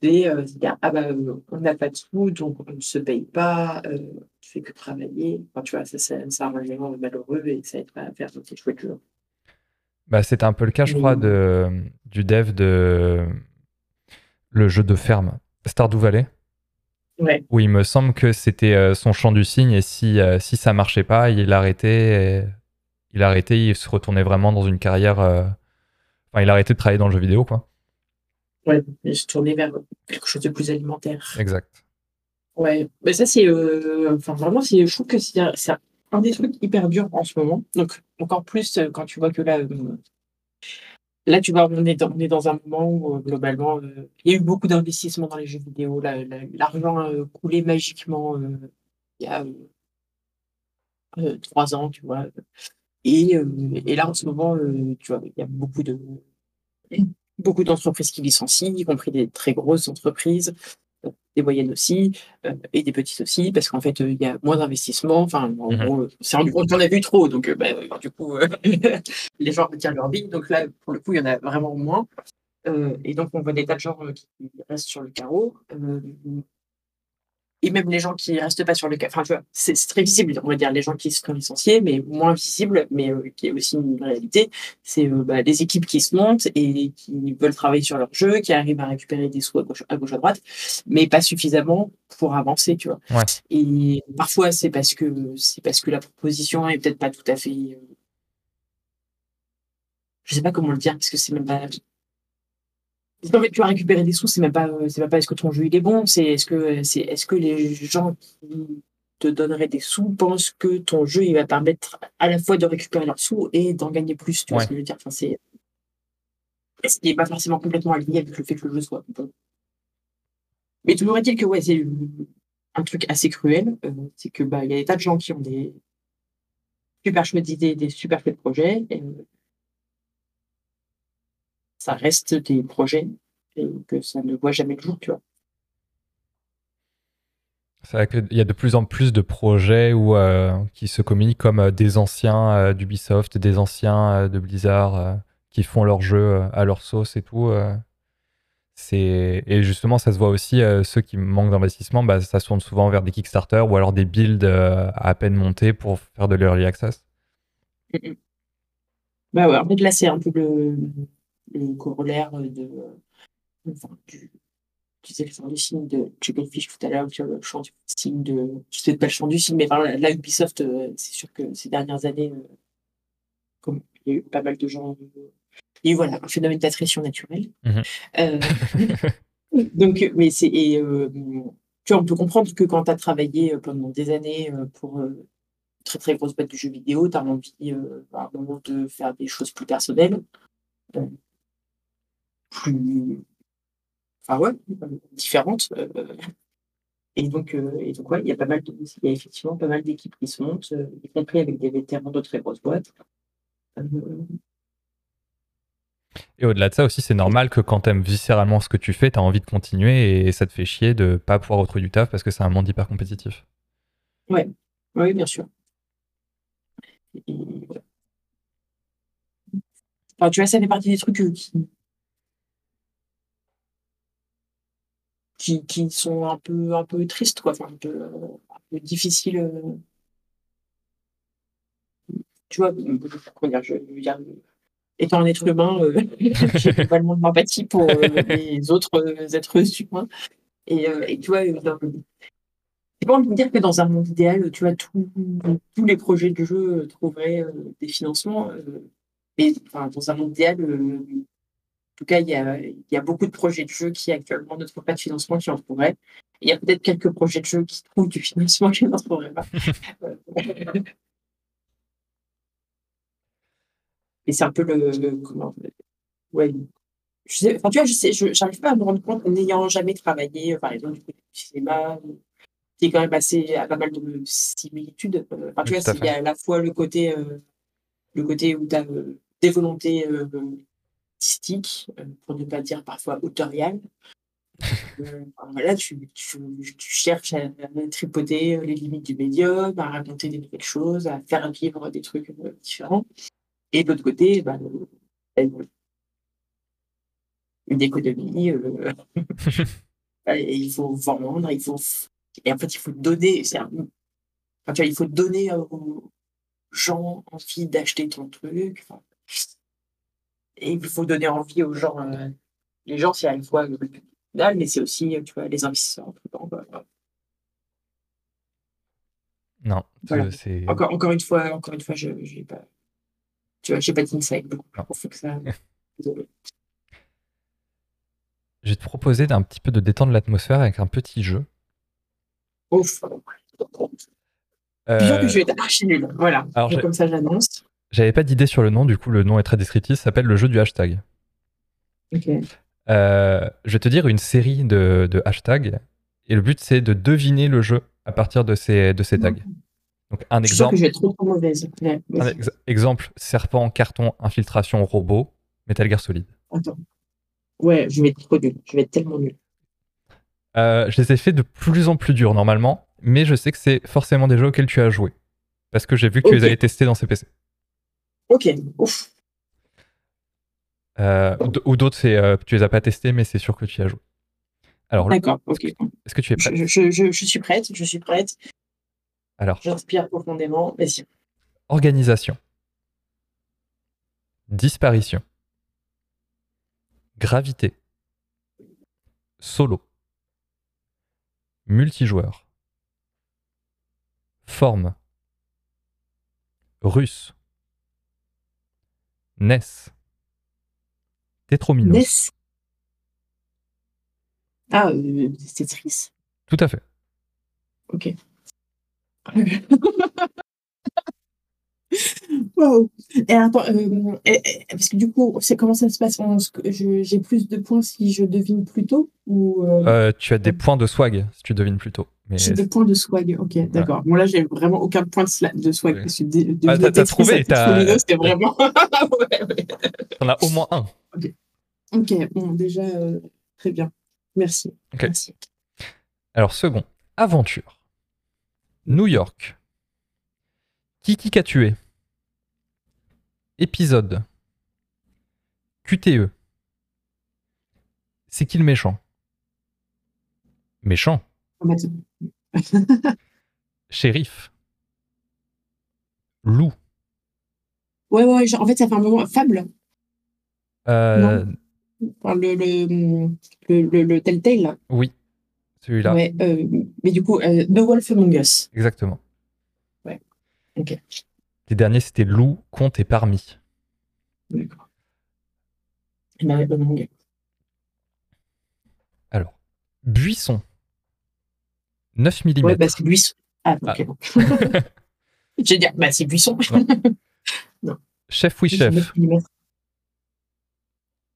c'est euh, dire, ah bah, euh, on n'a pas de sous, donc on ne se paye pas, euh, tu fais que travailler. Enfin, tu vois, ça, ça, ça rend les gens malheureux et ça aide pas à faire des choix de jeu. Bah, c'était un peu le cas, je crois, de, du dev de le jeu de ferme, Stardew Valley. Ouais. Où il me semble que c'était euh, son champ du signe et si, euh, si ça marchait pas, il arrêtait. Il arrêtait, il se retournait vraiment dans une carrière. Euh, enfin, il arrêtait de travailler dans le jeu vidéo, quoi. Ouais, il se tournait vers quelque chose de plus alimentaire. Exact. Ouais, mais ça, c'est. Enfin, vraiment, je trouve que c'est un des trucs hyper durs en ce moment. Donc, encore plus quand tu vois que là, Là, tu vois, on est dans, un moment où, euh, globalement, euh, il y a eu beaucoup d'investissements dans les jeux vidéo. L'argent a coulé magiquement euh, il y a trois ans, tu vois. Et, et, là, en ce moment, tu vois, il y a beaucoup de beaucoup d'entreprises qui licencient, y compris des très grosses entreprises des moyennes aussi, euh, et des petites aussi, parce qu'en fait, il y a moins d'investissement. Enfin, en mhm. gros, c'est rendu compte qu'on a vu trop, donc euh, bah, du coup, euh, les gens retirent leur bille. Donc là, pour le coup, il y en a vraiment moins. et donc, on voit des tas de gens qui restent sur le carreau et même les gens qui restent pas sur le cas, enfin, tu vois, c'est très visible, on va dire, les gens qui sont licenciés, mais moins visible, mais euh, qui est aussi une réalité, c'est euh, bah, les équipes qui se montent et qui veulent travailler sur leur jeu, qui arrivent à récupérer des sous à gauche à, gauche, à droite, mais pas suffisamment pour avancer, tu vois. Et parfois, c'est parce que c'est parce que la proposition est peut-être pas tout à fait. Euh, je sais pas comment le dire, parce que c'est même pas en fait, tu vas récupérer des sous, c'est même pas, c'est même pas est-ce que ton jeu il est bon, c'est est-ce que, c'est est-ce que les gens qui te donneraient des sous pensent que ton jeu il va permettre à la fois de récupérer leurs sous et d'en gagner plus, tu vois ce que je veux dire? Enfin, c'est ce qui n'est pas forcément complètement aligné avec le fait que le jeu soit bon. Mais toujours est-il que ouais, c'est un truc assez cruel, euh, c'est que bah il y a des tas de gens qui ont des super chouettes idées, des super chouettes projets, et, ça reste des projets et que ça ne voit jamais le jour, tu vois. C'est vrai qu'il y a de plus en plus de projets où, euh, qui se communiquent comme euh, des anciens euh, d'Ubisoft, des anciens de Blizzard, qui font leur jeu à leur sauce et tout. et justement, ça se voit aussi, ceux qui manquent d'investissement, bah, ça se tourne souvent vers des Kickstarter ou alors des builds à peine montés pour faire de l'early access. Bah ouais, en fait, là, c'est un peu le, le corollaire de, enfin, du, tu sais, le chant du signe de Fish tout à l'heure, le chant du signe de, je sais pas le chant du signe, mais enfin, là, Ubisoft, euh, c'est sûr que ces dernières années, euh, comme il y a eu pas mal de gens, il y a eu voilà, un phénomène d'attrition naturelle. Mhm. Euh, donc, mais c'est, et, tu vois, on peut comprendre que quand tu as travaillé pendant des années pour très très grosse boîte de jeux vidéo, tu as envie à un moment de faire des choses plus personnelles plus, enfin ouais, différentes. Euh, et donc, euh, et donc ouais, il y a pas mal de, il y a effectivement pas mal d'équipes qui se montent, euh, y compris avec des vétérans de très grosses boîtes. Et au-delà de ça aussi, c'est normal que quand tu aimes viscéralement ce que tu fais, tu as envie de continuer et ça te fait chier de pas pouvoir retrouver du taf parce que c'est un monde hyper compétitif. Ouais, oui, bien sûr. Enfin, tu vois, ça fait partie des trucs qui, qui, sont un peu, un peu tristes, quoi, un peu, un difficiles. Euh. Tu vois, étant un être humain, euh, j'ai globalement de l'empathie pour euh, les autres êtres humains. Et, et tu vois, j'ai pas envie de dire que dans un monde idéal, tu vois, tous les projets de jeu trouveraient des financements. mais enfin, dans un monde idéal, tout cas, il y, a, il y a, beaucoup de projets de jeux qui actuellement ne trouvent pas de financement qui en trouveraient. Il y a peut-être quelques projets de jeux qui trouvent du financement qui n'en trouveraient pas. Et c'est un peu le, comment ouais. Je sais, enfin, tu vois, je sais, j'arrive pas à me rendre compte, n'ayant jamais travaillé, par exemple, du côté du cinéma, qui est quand même assez à pas mal de similitudes. Enfin, tu vois, il y a à la fois le côté, euh, le côté où tu as euh, des volontés euh, euh, pour ne pas dire parfois autorial. Euh, voilà, tu, tu, cherches à, tripoter les limites du médium, à raconter des nouvelles choses, à faire vivre des trucs euh, différents. Et de l'autre côté, bah, une économie, il faut vendre, il faut. Et en fait, il faut donner. enfin, il faut donner aux gens envie d'acheter ton truc. Et il faut donner envie aux gens. euh, les gens, c'est à la fois le capital, mais c'est aussi, tu vois, les investisseurs. Non, Voilà. c'est. Encore, encore une fois, encore une fois, je n'ai pas, tu vois, j'ai pas d'insight beaucoup plus profond que ça. Désolé. Je vais te proposer d'un petit peu de détendre l'atmosphère avec un petit jeu. Ouf. Euh, que je vais être archi nul. Voilà. alors, Donc, j'ai- comme ça, j'annonce. J'avais pas d'idée sur le nom, du coup le nom est très descriptif, ça s'appelle le jeu du hashtag. Euh, je vais te dire une série de, de hashtags, et le but c'est de deviner le jeu à partir de ces, de ces tags. Donc un Je exemple, que je vais être trop, mauvaise. Ouais, un vas-y. ex- exemple serpent, carton, infiltration, robot, Metal Gear Solid. Attends. Ouais, je vais être trop nul. Je vais être tellement nul. Euh, je les ai fait de plus en plus durs normalement, mais je sais que c'est forcément des jeux auxquels tu as joué. Parce que j'ai vu que tu les avais testés dans CPC. Ok. Ouf. Euh, ou d'autres, c'est euh, tu les as pas testés, mais c'est sûr que tu y as joué. Alors, D'accord. Ok. est-ce que tu es prêt Je, je, je, je suis prête. Je suis prête. Alors, J'inspire profondément. Vas-y. organisation, disparition, gravité, solo, multijoueur, forme, russe, NES, Tetrominos. Ness. Ah, euh, c'est triste. Tout à fait. Ok. Wow. Et attends, euh, et- et- parce que du coup, c'est comment ça se passe J'ai plus de points si je devine plus tôt ou euh, Euh, tu as des points de swag si tu devines plus tôt. Mais j'ai des points de swag Ok, d'accord. Bon là, j'ai vraiment aucun point de, swag Ouais. parce que Ah, t'as- trouvé, t'as- c'est vraiment. Ouais, t'en as au moins un. Ok, bon déjà très bien. Merci. Alors, second, aventure. New York. Kiki qu'a tué? Épisode. QTE. C'est qui le méchant? Méchant. Shérif. Loup. Ouais, ouais, genre, en fait, ça fait un moment. Fable, Euh, Enfin, le, le, le, le, le Telltale, oui, celui-là. Ouais, euh, mais du coup, euh, The Wolf Among Us. Exactement. Ok, Les derniers, c'était Loup, Comte et Parmi. d'accord. Alors, Buisson. 9 mm. Ouais, bah, c'est Buisson. Ah, ok. Ah. vais dire, bah, c'est Buisson. Chef oui chef. 9 millimètres.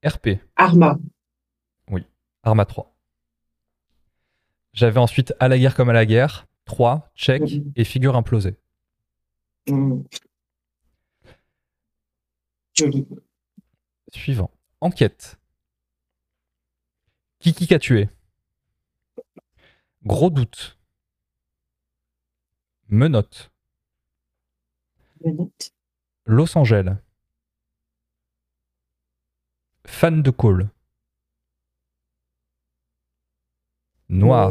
RP. Arma. Arma 3. J'avais ensuite À la guerre comme à la guerre, 3, check et figure implosée. Joli. Suivant. Enquête. Kiki qu'a tué? Gros doute. Menotte. Los Angeles. Fan de call. Noir.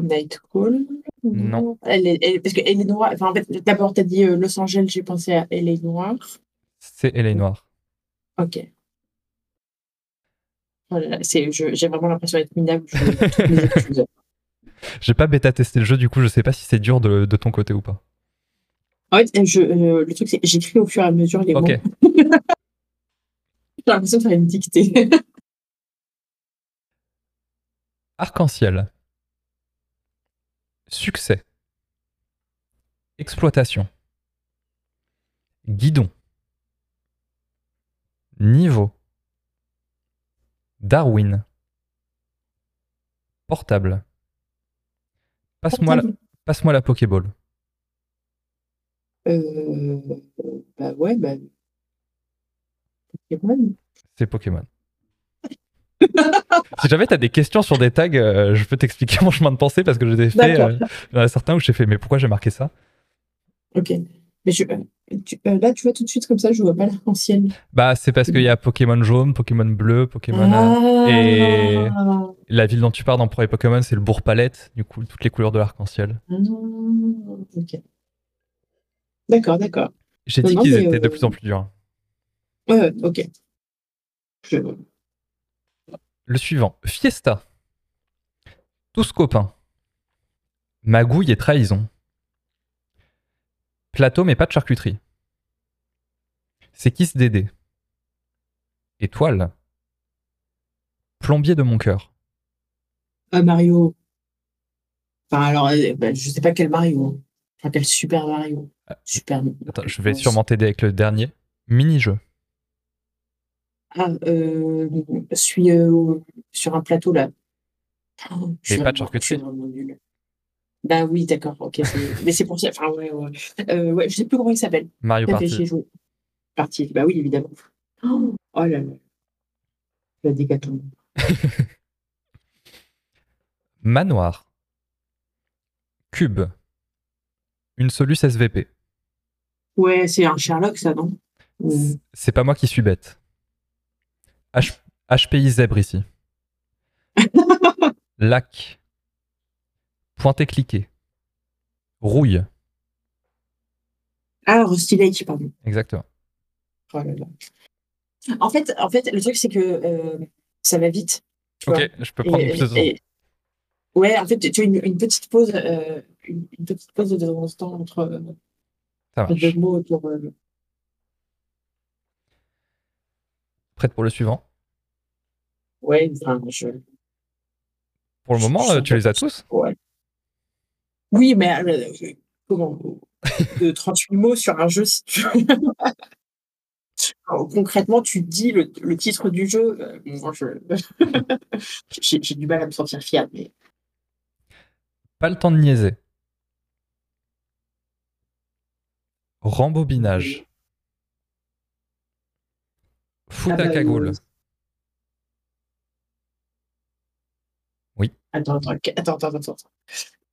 Night Call. Non. Elle est, elle- parce qu'elle est noire. Enfin, en fait, d'abord, t'as dit euh, Los Angeles, j'ai pensé à Elle est noire. C'est Elle est noire. Ok. Voilà, j'ai vraiment l'impression d'être minable. J'ai pas bêta testé le jeu, du coup, je sais pas si c'est dur de, de ton côté ou pas. En fait, je, euh, le truc, c'est que j'écris au fur et à mesure les Ok. mots. J'ai l'impression de faire une dictée. Arc-en-ciel. Succès. Exploitation. Guidon. Niveau. Darwin. Portable. Passe-moi la, la Pokéball. Euh, bah ouais, bah. Pokémon. C'est Pokémon. si jamais tu as des questions sur des tags, euh, je peux t'expliquer mon chemin de pensée parce que je les ai fait. Euh, il y en a certains où j'ai fait, mais pourquoi j'ai marqué ça? Ok. Mais je, euh, tu- euh, là, tu vois, tout de suite, comme ça, je vois pas l'arc-en-ciel. Bah, c'est parce qu'il y a Pokémon jaune, Pokémon bleu, Pokémon. euh, et- Ah. La ville dont tu pars dans Premier Pokémon, c'est le bourg palette, du coup, toutes les couleurs de l'arc-en-ciel. Ah, ok. D'accord, d'accord. J'ai dit qu'ils étaient de plus en plus durs. Ouais, ouais, ok. Le suivant. Fiesta. Tous copains. Magouille et trahison. Plateau mais pas de charcuterie. C'est Kiss Dédé. Étoile. Plombier de mon cœur. Ah, Mario. Enfin, alors, euh, bah, je sais pas quel Mario. Enfin, quel Super Mario. Ah. Super. Attends, je vais sûrement t'aider avec le dernier. Mini-jeu. Ah, euh, je suis euh, sur un plateau là. Oh, je suis pas de charcuterie. Bah oui, d'accord, ok. Mais c'est pour ça. Enfin, ouais, ouais. Euh, ouais, je sais plus comment il s'appelle. Mario Party. Parti. Bah oui, évidemment. Oh, oh là là. La décatombe. Manoir. Cube. Une soluce SVP. Ouais, c'est un Sherlock, ça, non? C'est pas moi qui suis bête. H- HPI zèbre ici. Lac. Pointé cliqué. Rouille. Ah, Rusty Lake, pardon. Exactement. Oh là là. En fait, en fait, le truc, c'est que euh, ça va vite. vois. Ok, je peux prendre Et- plus de et- Ouais, en fait, tu as une, une petite pause, euh, une, une petite pause de temps en temps entre, euh, entre deux mots autour. euh, Prête pour le suivant enfin, je. Pour le moment, je- euh, tu les as tous? Ouais. Oui, mais euh, comment De 38 mots sur un jeu, si tu veux? Alors, Concrètement, tu dis le, le titre du jeu. euh, je- j'ai du mal à me sentir fiable. Mais... Pas le temps de niaiser. Rembobinage. Foot Ah bah, cagoule. euh, Oui. Attends, attends, attends, attends, attends.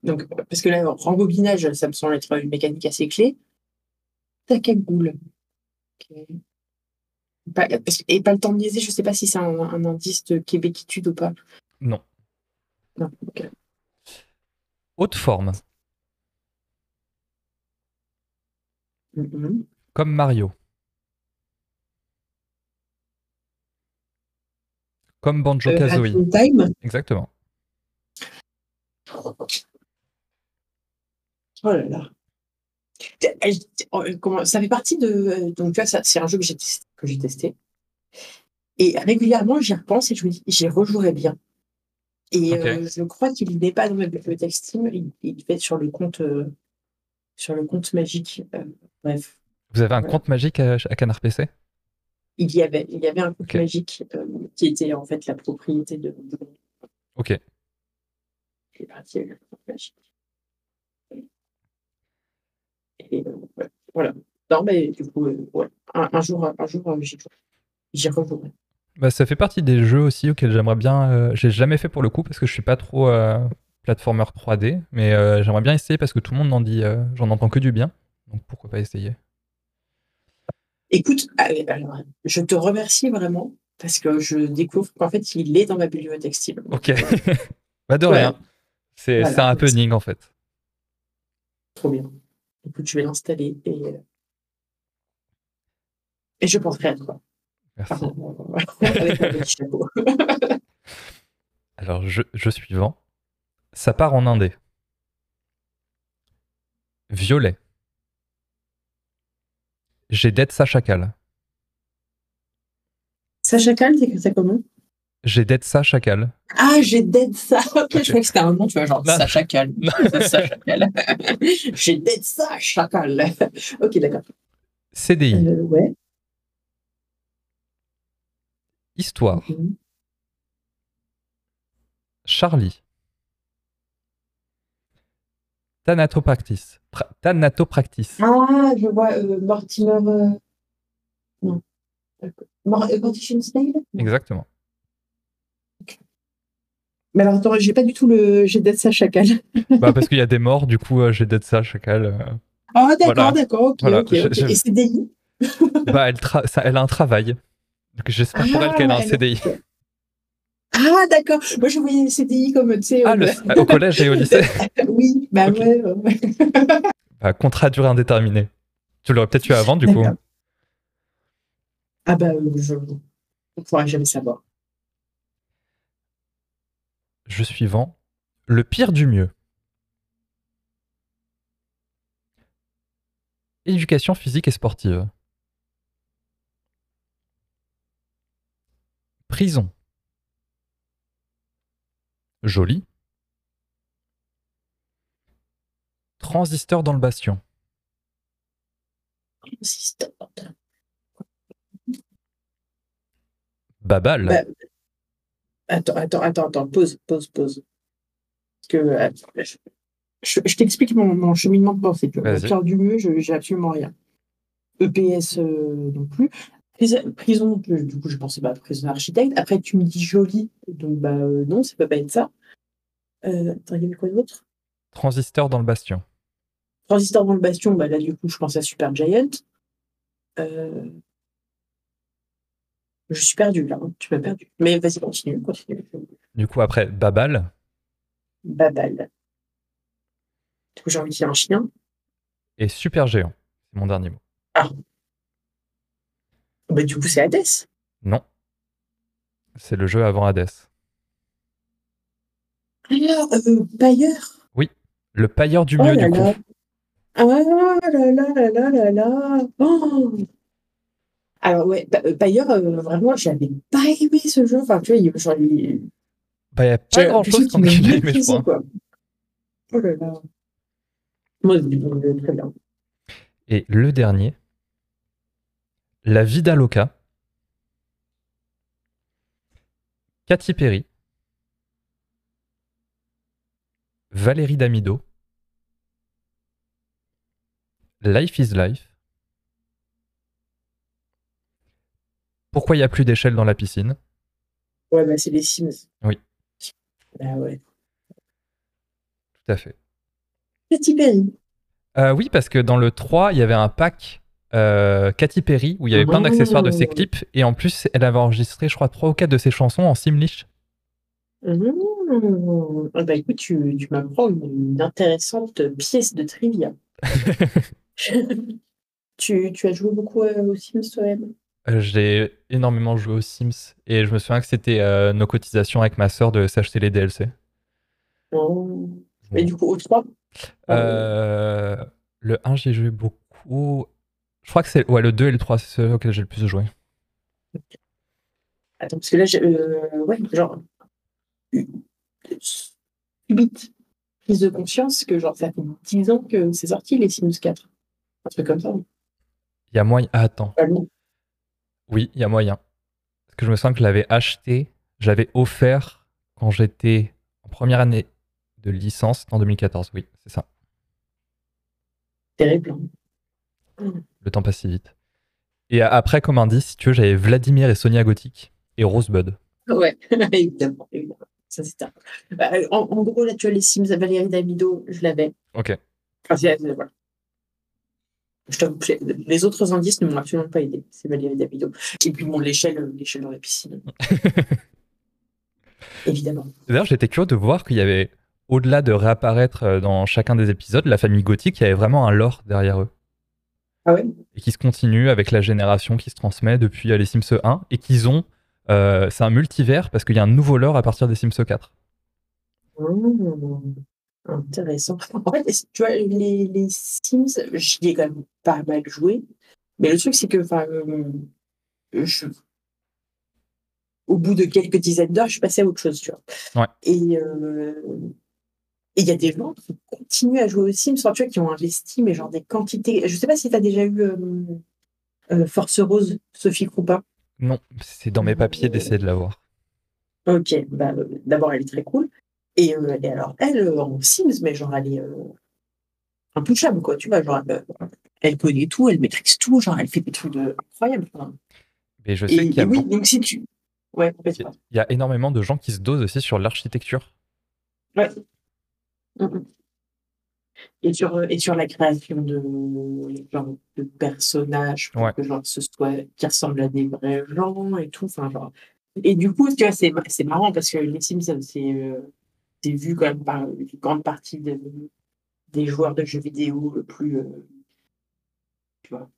Donc, parce que là, rembobinage, ça me semble être une mécanique assez clé. Ta cagoule. Ok. Pas- parce que- et pas le temps de niaiser, je sais pas si c'est un, un indice de québéquitude ou pas. Non. Non, ok. Haute forme. Mhm. Comme Mario. Comme Banjo Euh, Kazooie. Exactement. Oh là là. Oh, comment- Ça fait partie de. Donc, tu vois, c'est un jeu que j'ai testé, que j'ai testé. Et régulièrement, j'y repense et je me dis, j'y rejouerais bien. Et euh, je crois qu'il n'est pas dans ma bibliothèque Steam, il, il fait sur le compte, euh, sur le compte magique. Euh, bref, Vous avez un compte magique à, à Canard PC il y avait, il y avait un compte Ok. magique euh, qui était en fait la propriété de. Ok. j'ai parti avec le compte magique. Et euh, ouais, voilà. Non, mais du coup, euh, ouais. un, un jour, un jour, j'y jouerai. J'y rejouerai. Bah, ça fait partie des jeux aussi auxquels j'aimerais bien. J'ai jamais fait pour le coup parce que je suis pas trop platformer 3D, mais j'aimerais bien essayer parce que tout le monde en dit. J'en entends que du bien. Donc pourquoi pas essayer? Écoute, allez, alors, je te remercie vraiment parce que je découvre qu'en fait, il est dans ma bibliothèque Steam. Ok. bah de Ouais. rien. C'est Voilà. un happening en fait. Trop bien. Écoute, je vais l'installer et, euh, et je penserai à toi. Merci. Avec mon petit chapeau. Alors, jeu, jeu suivant. Ça part en indé. Violet. J'ai dead sa chacal. Sacha Cal, t'écris ça comment? J'ai dead sa chacal. Ah, j'ai dead ça. Ok, je croyais que c'était un nom, tu vois, genre Non. Sacha Cal. Sacha Cal. j'ai dead ça, chacal. ok, d'accord. CDI. Euh, ouais. Histoire. Mhm. Charlie. Thanatopractice. Pra- Thanatopractice. Ah, je vois euh, Mortimer. euh, Non. Mor- euh, Mortician Snail? Exactement. Mais alors, attends, j'ai pas du tout le. J'ai dead ça, chacal. bah, parce qu'il y a des morts, du coup, euh, j'ai dead sa chacal. euh. Ah, d'accord, Voilà. d'accord, ok, Voilà, Et CDI bah, elle, tra- ça- elle a un travail. J'espère pour elle Ah, qu'elle a un elle- CDI. Ah, d'accord. Moi, je voyais le CDI comme, tu sais. Ah, le- au collège et au lycée Oui, bah ouais. Bah, contrat à durée indéterminée. Tu l'aurais peut-être eu avant, du coup. Ah, bah, euh, je. On ne pourra jamais savoir. Jeu suivant. Le pire du mieux. Éducation physique et sportive. Prison. Joli. Transistor dans le bastion. Transistor. Babal. Bah, attends, attends, attends, attends, pause, pause, pause. Parce que euh, je, je- je t'explique mon, mon cheminement de pensée. Pierre du mieux, je j'ai absolument rien. EPS euh, non plus. Prison, du coup, je pensais pas à prison architecte. Après, tu me dis joli, donc bah euh, non, ça peut pas être ça. Euh, attends, il y avait quoi d'autre? Transistor dans le bastion. Transistor dans le bastion, bah là, du coup, je pense à Super Giant. Euh, Je suis perdu là, hein. tu m'as perdu. Mais vas-y, continue, continue. Du coup, après, Babal. Babal. Du coup, j'ai envie de dire un chien. Et super géant. C'est mon dernier mot. Bah, du coup, c'est Hades. Non. C'est le jeu avant Hades. Alors, euh, Bayer. Le pailleur du Oh mieux, là du coup. là. Ah là là là là là là. Oh. Alors, ouais, Pa- euh, vraiment, j'avais pas aimé ce jeu. Enfin, tu vois, il- genre, il- Bah, n'y a pas j'avais grand l'impression chose qu'il qu'on ait aimé, je crois. quoi. Oh là là. Moi, bon, euh, très bien. Et le dernier. La Vida Loca. Katy Perry. Valérie Damido. Life is Life. Pourquoi il n'y a plus d'échelle dans la piscine? Ouais, bah, c'est les Sims. Oui. Bah ouais. Tout à fait. Katy Perry. Euh, oui, parce que dans le 3, il y avait un pack euh, Katy Perry où il y avait plein d'accessoires de ses Oh. clips. Et en plus, elle avait enregistré, je crois, 3 ou 4 de ses chansons en Simlish. Mmh. Ah bah écoute, tu, tu m'apprends une, une intéressante pièce de trivia. tu, tu as joué beaucoup euh, aux Sims toi-même Euh, J'ai énormément joué aux Sims et je me souviens que c'était euh, nos cotisations avec ma sœur de s'acheter les DLC. Non. Et du coup, au 3 Euh, le 1, j'ai joué beaucoup. Je crois que c'est ouais, le 2 et le 3, c'est ceux auxquels j'ai le plus joué. Attends, parce que là, j'ai, euh, ouais, genre, une- subite prise de conscience que genre, ça fait 10 ans que c'est sorti les Sims 4. Un truc comme ça. Il y a moyen. Ah, attends. Long. Oui, il y a moyen. Parce que je me souviens que je l'avais acheté, j'avais offert quand j'étais en première année de licence en 2014. Oui, c'est ça. Terrible. hein. Le temps passe si vite. Et après, comme indice, si tu veux, j'avais Vladimir et Sonia Gothic et Rosebud. Ouais, évidemment, évidemment. Ça, c'est un- Bah, en, en gros, là, tu as les Sims à Valérie Damido, je l'avais. Ok. Enfin, c'est- voilà. Je les- autres indices ne m'ont absolument pas aidé. C'est Valérie Damido. Et puis, bon, l'échelle, l'échelle dans la piscine. Évidemment. D'ailleurs, j'étais curieux de voir qu'il y avait, au-delà de réapparaître euh, dans chacun des épisodes, la famille Gothic, il y avait vraiment un lore derrière eux. Ah ouais Et qui se continue avec la génération qui se transmet depuis euh, les Sims 1 et qu'ils ont. euh, c'est un multivers parce qu'il y a un nouveau lore à partir des Sims 4. Mmh, intéressant. En fait, tu vois, les, les Sims, j'y ai quand même pas mal joué. Mais le truc, c'est que, euh, je- au bout de quelques dizaines d'heures, je suis passée à autre chose, tu vois. Ouais. Et euh, et il y a des gens qui continuent à jouer aux Sims, tu vois, qui ont investi, mais genre des quantités. Je sais pas si tu as déjà eu euh, euh, Force Rose, Sophie Croupin. Non, c'est dans mes papiers d'essayer de l'avoir. Ok, bah, euh, d'abord, elle est très cool. Et, euh, et alors, elle, en Sims, mais genre, elle est euh, intouchable, quoi. Tu vois, genre, elle, elle connaît tout, elle maîtrise tout, genre, elle fait des trucs de... incroyables. quoi. Mais je sais qu'il y, a oui, donc si tu. Ouais, il y a énormément de gens qui se dosent aussi sur l'architecture. Ouais. Mhm. Et sur, euh, et sur la création de, genre, de personnages pour Ouais. que genre, ce soit qui ressemblent à des vrais gens et tout. Enfin, genre. Et du coup, tu vois, c'est c'est marrant parce que les Sims, c'est euh, c'est vu quand même par une grande partie de- des joueurs de jeux vidéo le plus. euh, tu vois.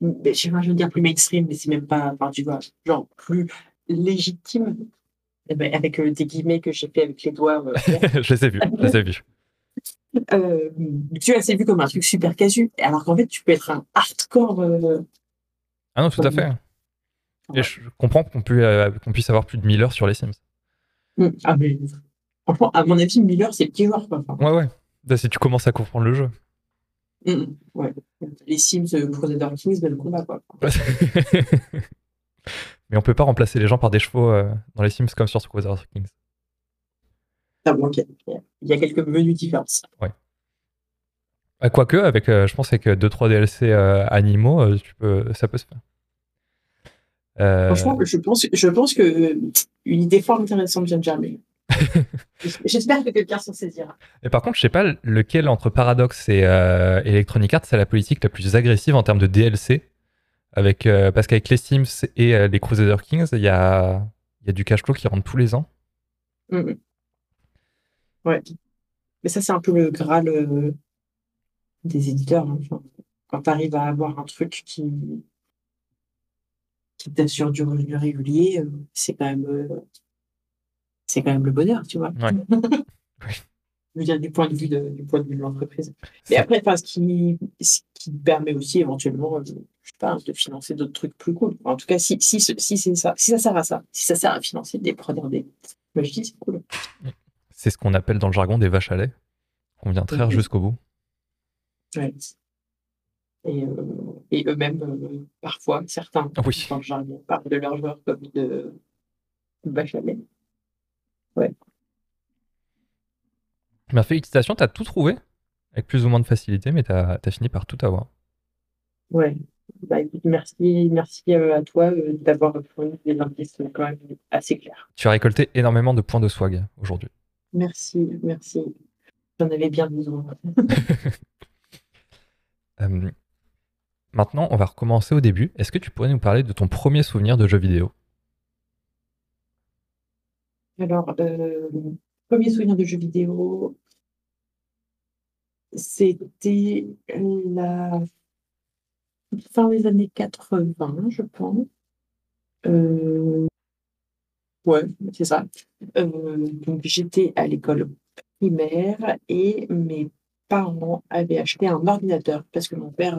Mais, je sais pas, je veux dire plus mainstream, mais c'est même pas. Enfin, tu vois, genre plus légitime, eh ben, avec des guillemets que j'ai fait avec les doigts. je les ai vus, je les ai vus. Tu as vu comme un truc super casu, alors qu'en fait, tu peux être un hardcore. ah non, tout à fait. Et je comprends qu'on puisse avoir plus de 1000 heures sur les Sims. Mmh. Ah, mais franchement, à mon avis, 1000 heures, c'est petit joueur. Quoi. ouais, ouais. Bah, si tu commences à comprendre le jeu. Mmh, ouais. Les Sims, euh, Crusader Kings, ben, le combat, quoi. mais on peut pas remplacer les gens par des chevaux euh, dans les Sims comme sur Crusader Kings. Ah. Il y a quelques menus différences. Ouais. Bah, quoique, avec, euh, je pense avec 2-3 DLC animaux, tu peux, ça peut se faire. Franchement, je pense, je pense que une idée fort intéressante vient de germer. J'espère que quelqu'un s'en saisira. Et par contre, je sais pas lequel entre Paradox et euh, Electronic Arts, c'est la politique la plus agressive en termes de DLC. Avec, euh, parce qu'avec les Sims et euh, les Crusader Kings, il y a, y a du cash flow qui rentre tous les ans. Mm-hmm. Ouais. Mais ça, c'est un peu le graal des éditeurs. Hein. quand tu arrives à avoir un truc qui, qui t'assure du revenu régulier, c'est quand même c'est quand même le bonheur, tu vois. Je veux dire, du point de vue de, du point de vue de l'entreprise. Mais après, ce, qui, ce qui permet aussi éventuellement, je sais pas, de financer d'autres trucs plus cool. En tout cas, si, si, si c'est ça, si ça sert à ça, si ça sert à financer des produits des je dis c'est cool. C'est ce qu'on appelle dans le jargon des vaches à lait. On vient traire jusqu'au bout. Ouais. Et, euh, et eux-mêmes, euh, parfois, certains, oui. dans le jargon, parlent de leurs joueurs comme de vaches à lait. Ouais. Ma félicitations, tu as tout trouvé avec plus ou moins de facilité, mais tu as, fini par tout avoir. Ouais. Bah, merci, merci euh, à toi d'avoir fourni des indices quand même assez clairs. Tu as récolté énormément de points de swag aujourd'hui. Merci, merci. J'en avais bien besoin. Euh, maintenant, on va recommencer au début. Est-ce que tu pourrais nous parler de ton premier souvenir de jeu vidéo? Alors, euh, premier souvenir de jeu vidéo, c'était la fin des années 80, je pense. Euh, ouais, c'est ça. Euh, donc j'étais à l'école primaire et mes parents avaient acheté un ordinateur parce que mon père,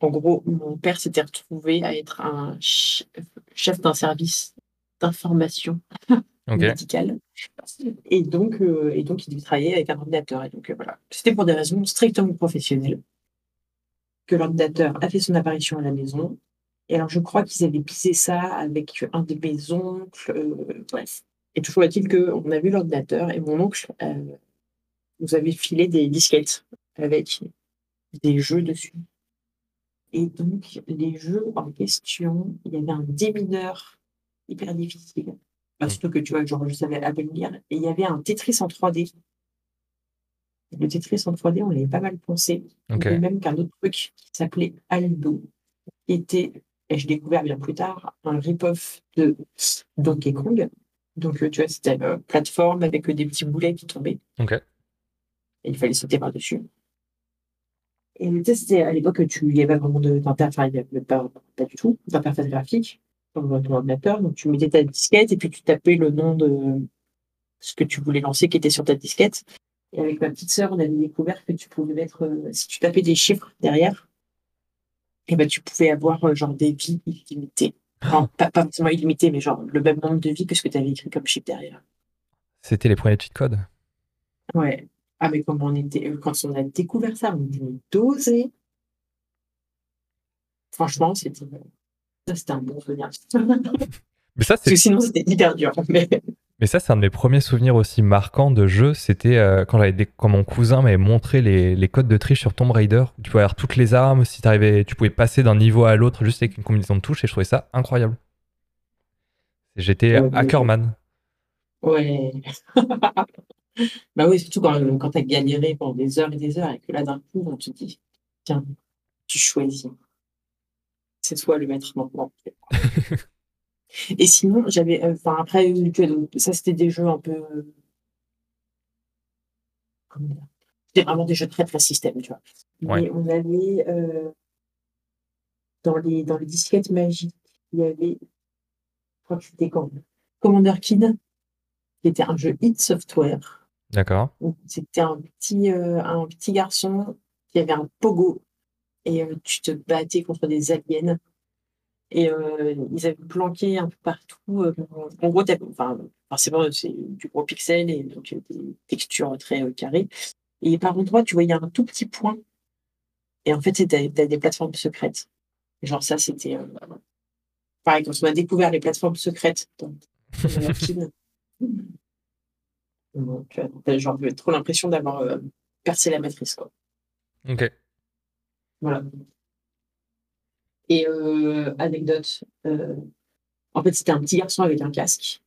en gros, mon père s'était retrouvé à être un chef d'un service d'information médicale. Et donc, euh, et donc, il devait travailler avec un ordinateur. Et donc, euh, voilà. C'était pour des raisons strictement professionnelles que l'ordinateur a fait son apparition à la maison. Et alors, je crois qu'ils avaient pisé ça avec un de mes oncles. Euh, bref. Et toujours est-il qu'on a vu l'ordinateur et mon oncle nous avait filé des disquettes avec des jeux dessus. Et donc, les jeux en question, il y avait un démineur hyper difficile. Surtout que tu vois, genre, je savais à peine lire. Et il y avait un Tetris en 3D. Le Tetris en 3D, on l'avait pas mal pensé. Okay. Même qu'un autre truc qui s'appelait Aldo, qui était, et je découvert bien plus tard, un rip-off de Donkey Kong. Donc, tu vois, c'était une plateforme avec des petits boulets qui tombaient. Et il fallait sauter par-dessus. Et c'était à l'époque, tu y avait vraiment d'interface, pas, pas du tout, d'interface graphique dans ton ordinateur. Donc, tu mettais ta disquette et puis tu tapais le nom de ce que tu voulais lancer qui était sur ta disquette. Et avec ma petite sœur, on avait découvert que tu pouvais mettre, euh, si tu tapais des chiffres derrière, et ben, tu pouvais avoir euh, genre des vies illimitées. Enfin, pas, pas forcément illimitées, mais genre le même nombre de vies que ce que tu avais écrit comme chiffre derrière. C'était les premiers cheat codes? Ouais. Ah, mais quand on, était, quand on a découvert ça, on était dosé. Franchement, c'était ça, c'était un bon souvenir. mais ça, Parce que sinon, c'était hyper dur. Mais... mais ça, c'est un de mes premiers souvenirs aussi marquants de jeu. C'était euh, quand, j'avais quand mon cousin m'avait montré les, les, codes de triche sur Tomb Raider. Tu pouvais avoir toutes les armes. Si arrivais, tu pouvais passer d'un niveau à l'autre juste avec une combinaison de touches. Et je trouvais ça incroyable. J'étais ouais, Ackerman. Ouais. bah oui, surtout quand, quand tu as galéré pendant des heures et des heures et que là, d'un coup, on te dit tiens, tu choisis c'est toi le maître maintenant. Et sinon, j'avais, euh, enfin après, ça c'était des jeux un peu, c'était vraiment des jeux très très système, tu vois. Mais on avait euh, dans les dans les disquettes magiques, il y avait crois que c'était quand? Commander Kid, qui était un jeu hit software. D'accord. C'était un petit, euh, un petit garçon qui avait un pogo et euh, tu te battais contre des aliens. Et euh, ils avaient planqué un peu partout. en gros, enfin, forcément, c'est du gros pixel et donc des textures très carrées. Et par contre, tu voyais un tout petit point. Et en fait, c'était des plateformes secrètes. Genre, ça, c'était. pareil, quand on a découvert les plateformes secrètes dans, donc, j'avais trop l'impression d'avoir euh, percé la matrice. Quoi. Ok. Voilà. Et euh, anecdote, euh, en fait, c'était un petit garçon avec un casque.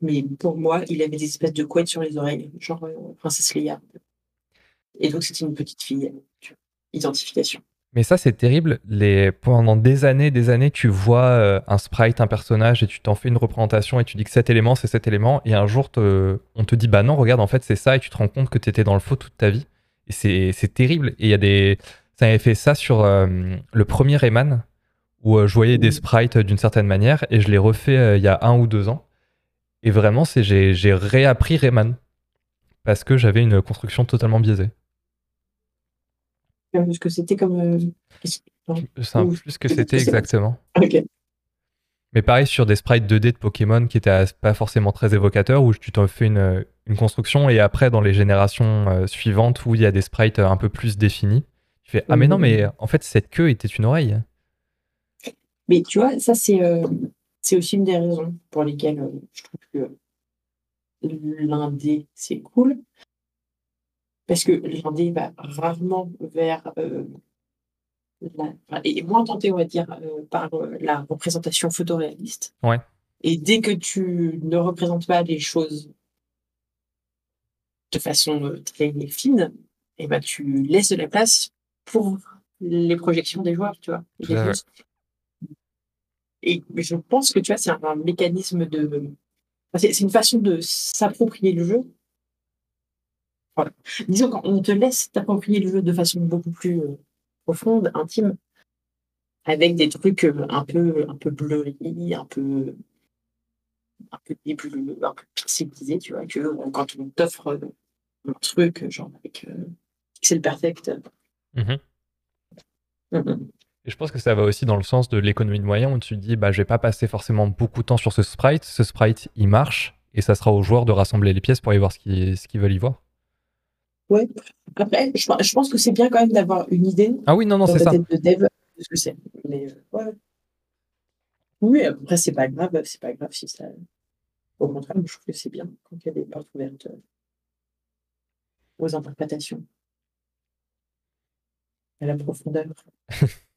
Mais pour moi, il avait des espèces de couettes sur les oreilles, genre Princesse Leia. Et donc, c'était une petite fille. Identification. Mais ça, c'est terrible. Les... Pendant des années, des années, tu vois euh, un sprite, un personnage, et tu t'en fais une représentation, et tu dis que cet élément, c'est cet élément, et un jour, on te dit, bah non, regarde, en fait, c'est ça, et tu te rends compte que tu étais dans le faux toute ta vie. Et c'est terrible. Et il y a des. Ça avait fait ça sur euh, le premier Rayman, où euh, je voyais des sprites d'une certaine manière, et je l'ai refait il y a un ou deux ans. Et vraiment, j'ai réappris Rayman. Parce que j'avais une construction totalement biaisée que c'était comme. Euh, c'est? Plus que c'était exactement. Mais pareil sur des sprites 2D de Pokémon qui étaient pas forcément très évocateurs, où tu t'en fais une, une, construction et après dans les générations euh, suivantes où il y a des sprites un peu plus définis, fais Ah mais non, mais en fait cette queue était une oreille. Mais tu vois, ça c'est euh, c'est aussi une des raisons pour lesquelles je trouve que l'indé c'est cool parce que l'indé va rarement vers euh, la, est moins tenté, on va dire, euh, par euh, la représentation photoréaliste. Ouais. Et dès que tu ne représentes pas les choses de façon très fine, et eh ben, tu laisses de la place pour les projections des joueurs, tu vois. Et je pense que tu vois, c'est un, mécanisme de. C'est une façon de s'approprier le jeu Disons qu'on te laisse t'approprier le jeu de façon beaucoup plus euh, profonde, intime, avec des trucs euh, un peu, un peu blurry, un peu, un peu nébuleux, un peu pixelisé, tu vois, que euh, quand on t'offre un truc, genre avec Pixel Perfect. Mhm. Et je pense que ça va aussi dans le sens de l'économie de moyens où tu te dis, bah, je vais pas passer forcément beaucoup de temps sur ce sprite. Ce sprite, il marche et ça sera aux joueurs de rassembler les pièces pour y voir ce qu'ils veulent y voir. Ouais. Après, je, pense que c'est bien quand même d'avoir une idée. Ah oui, non, non, c'est ça. de dev de ce que c'est. Mais euh, ouais. Oui, après, c'est pas grave. C'est pas grave si ça. Au contraire, je trouve que c'est bien quand il y a des portes ouvertes euh, aux interprétations. À la profondeur.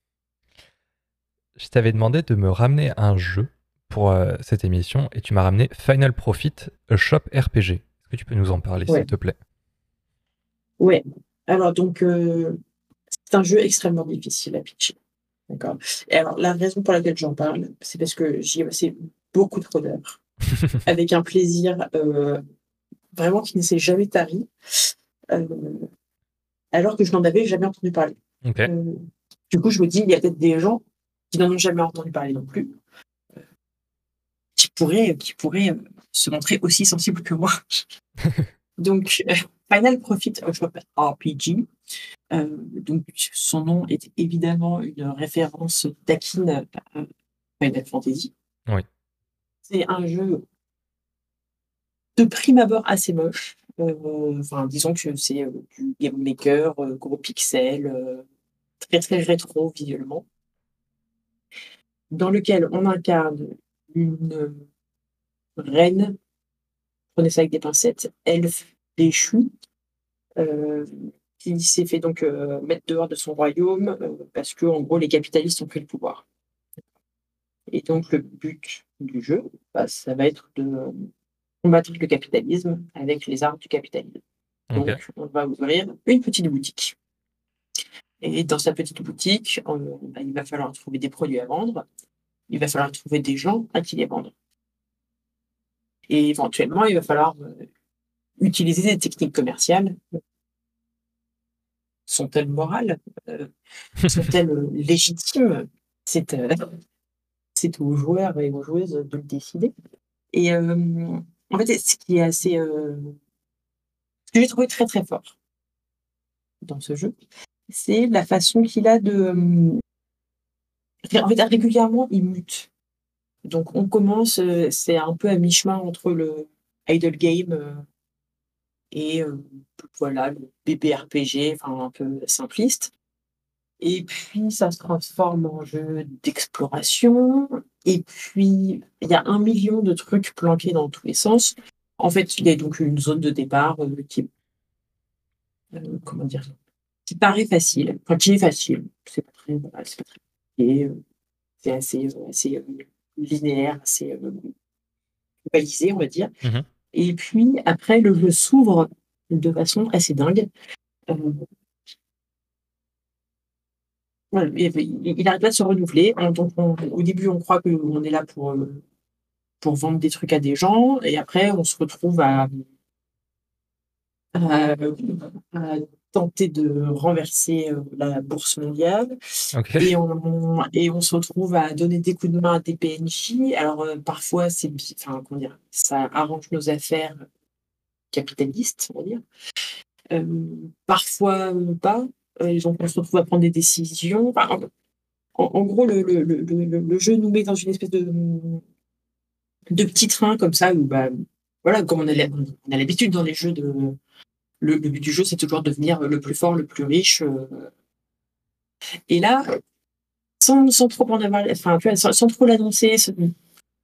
je t'avais demandé de me ramener un jeu pour euh, cette émission et tu m'as ramené Final Profit, a Shop RPG. Est-ce que tu peux nous en parler, s'il te plaît? Ouais. Alors, donc, euh, c'est un jeu extrêmement difficile à pitcher. D'accord? Et alors, la raison pour laquelle j'en parle, c'est parce que j'y ai passé beaucoup trop d'heures, avec un plaisir euh, vraiment qui ne s'est jamais tari, alors que je n'en avais jamais entendu parler. Du coup, je me dis, il y a peut-être des gens qui n'en ont jamais entendu parler non plus, qui pourraient, qui pourraient se montrer aussi sensibles que moi. Donc, Final Profit of RPG. Euh, donc, son nom est évidemment une référence taquine à Final Fantasy. Oui. C'est un jeu de prime abord assez moche. Euh, enfin, disons que c'est euh, du game maker, gros pixels, très très rétro visuellement, dans lequel on incarne une reine, prenez ça avec des pincettes, elfe déchu, euh, qui s'est fait donc euh, mettre dehors de son royaume euh, parce que en gros les capitalistes ont pris le pouvoir. Et donc le but du jeu, bah, ça va être de combattre le capitalisme avec les armes du capitalisme. Donc on va ouvrir une petite boutique. Et dans sa petite boutique, bah, il va falloir trouver des produits à vendre. Il va falloir trouver des gens à qui les vendre. Et éventuellement, il va falloir utiliser des techniques commerciales sont-elles morales euh, Sont-elles légitimes C'est euh, c'est aux joueurs et aux joueuses de le décider. Et en fait, ce qui est assez. ce que j'ai trouvé très très fort dans ce jeu, c'est la façon qu'il a de. En fait, régulièrement, il mute. Donc, on commence, c'est un peu à mi-chemin entre le idle game et voilà, le BBRPG, enfin un peu simpliste. Et puis, ça se transforme en jeu d'exploration. Et puis, il y a un million de trucs planqués dans tous les sens. En fait, il y a donc une zone de départ euh, qui euh, comment dire, qui paraît facile, enfin qui est facile. C'est pas très, c'est pas très, euh, c'est assez, assez linéaire, assez balisé, on va dire. Mmh Et puis après, le jeu s'ouvre de façon assez dingue il n'arrête pas de se renouveler. au début, on croit qu'on est là pour, euh, pour vendre des trucs à des gens, et après, on se retrouve à, tenter de renverser euh, la bourse mondiale. Et, on, et on se retrouve à donner des coups de main à des PNJ. Alors, euh, parfois, c'est, enfin, comment dire, ça arrange nos affaires capitalistes, on va dire. parfois pas. Euh, on se retrouve à prendre des décisions. en, gros, le, jeu nous met dans une espèce de, de petit train comme ça, où, bah, voilà, comme on a, l'habitude dans les jeux de. Le, but du jeu, c'est toujours de devenir le plus fort, le plus riche. Euh. Et là, sans, trop en avoir, enfin, tu vois, sans, trop l'annoncer,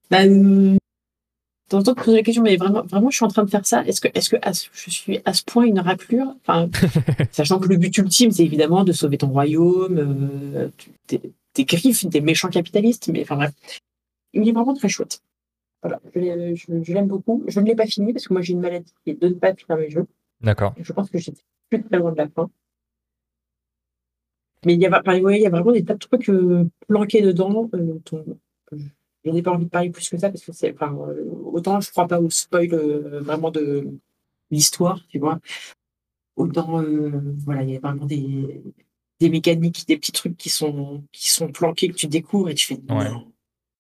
bah, euh, T'entends te poser la question, mais vraiment, vraiment, je suis en train de faire ça. Est-ce que, est-ce que je suis à ce point une raclure? Enfin, Sachant que le but ultime, c'est évidemment de sauver ton royaume, euh, des, griffes, des méchants capitalistes. Mais enfin bref, il est vraiment très chouette. Voilà, je, l'aime beaucoup. Je ne l'ai pas fini parce que moi j'ai une maladie qui est de ne pas finir mes jeux. D'accord. Je pense que j'étais plus très loin de la fin. Mais il y a, il y a vraiment des tas de trucs euh, planqués dedans. Euh, je n'ai pas envie de parler plus que ça parce que c'est, enfin, euh, autant je crois pas au spoil euh, vraiment de l'histoire, tu vois. Autant, euh, voilà, il y a vraiment des, des mécaniques, des petits trucs qui sont, qui sont planqués que tu découvres et tu fais,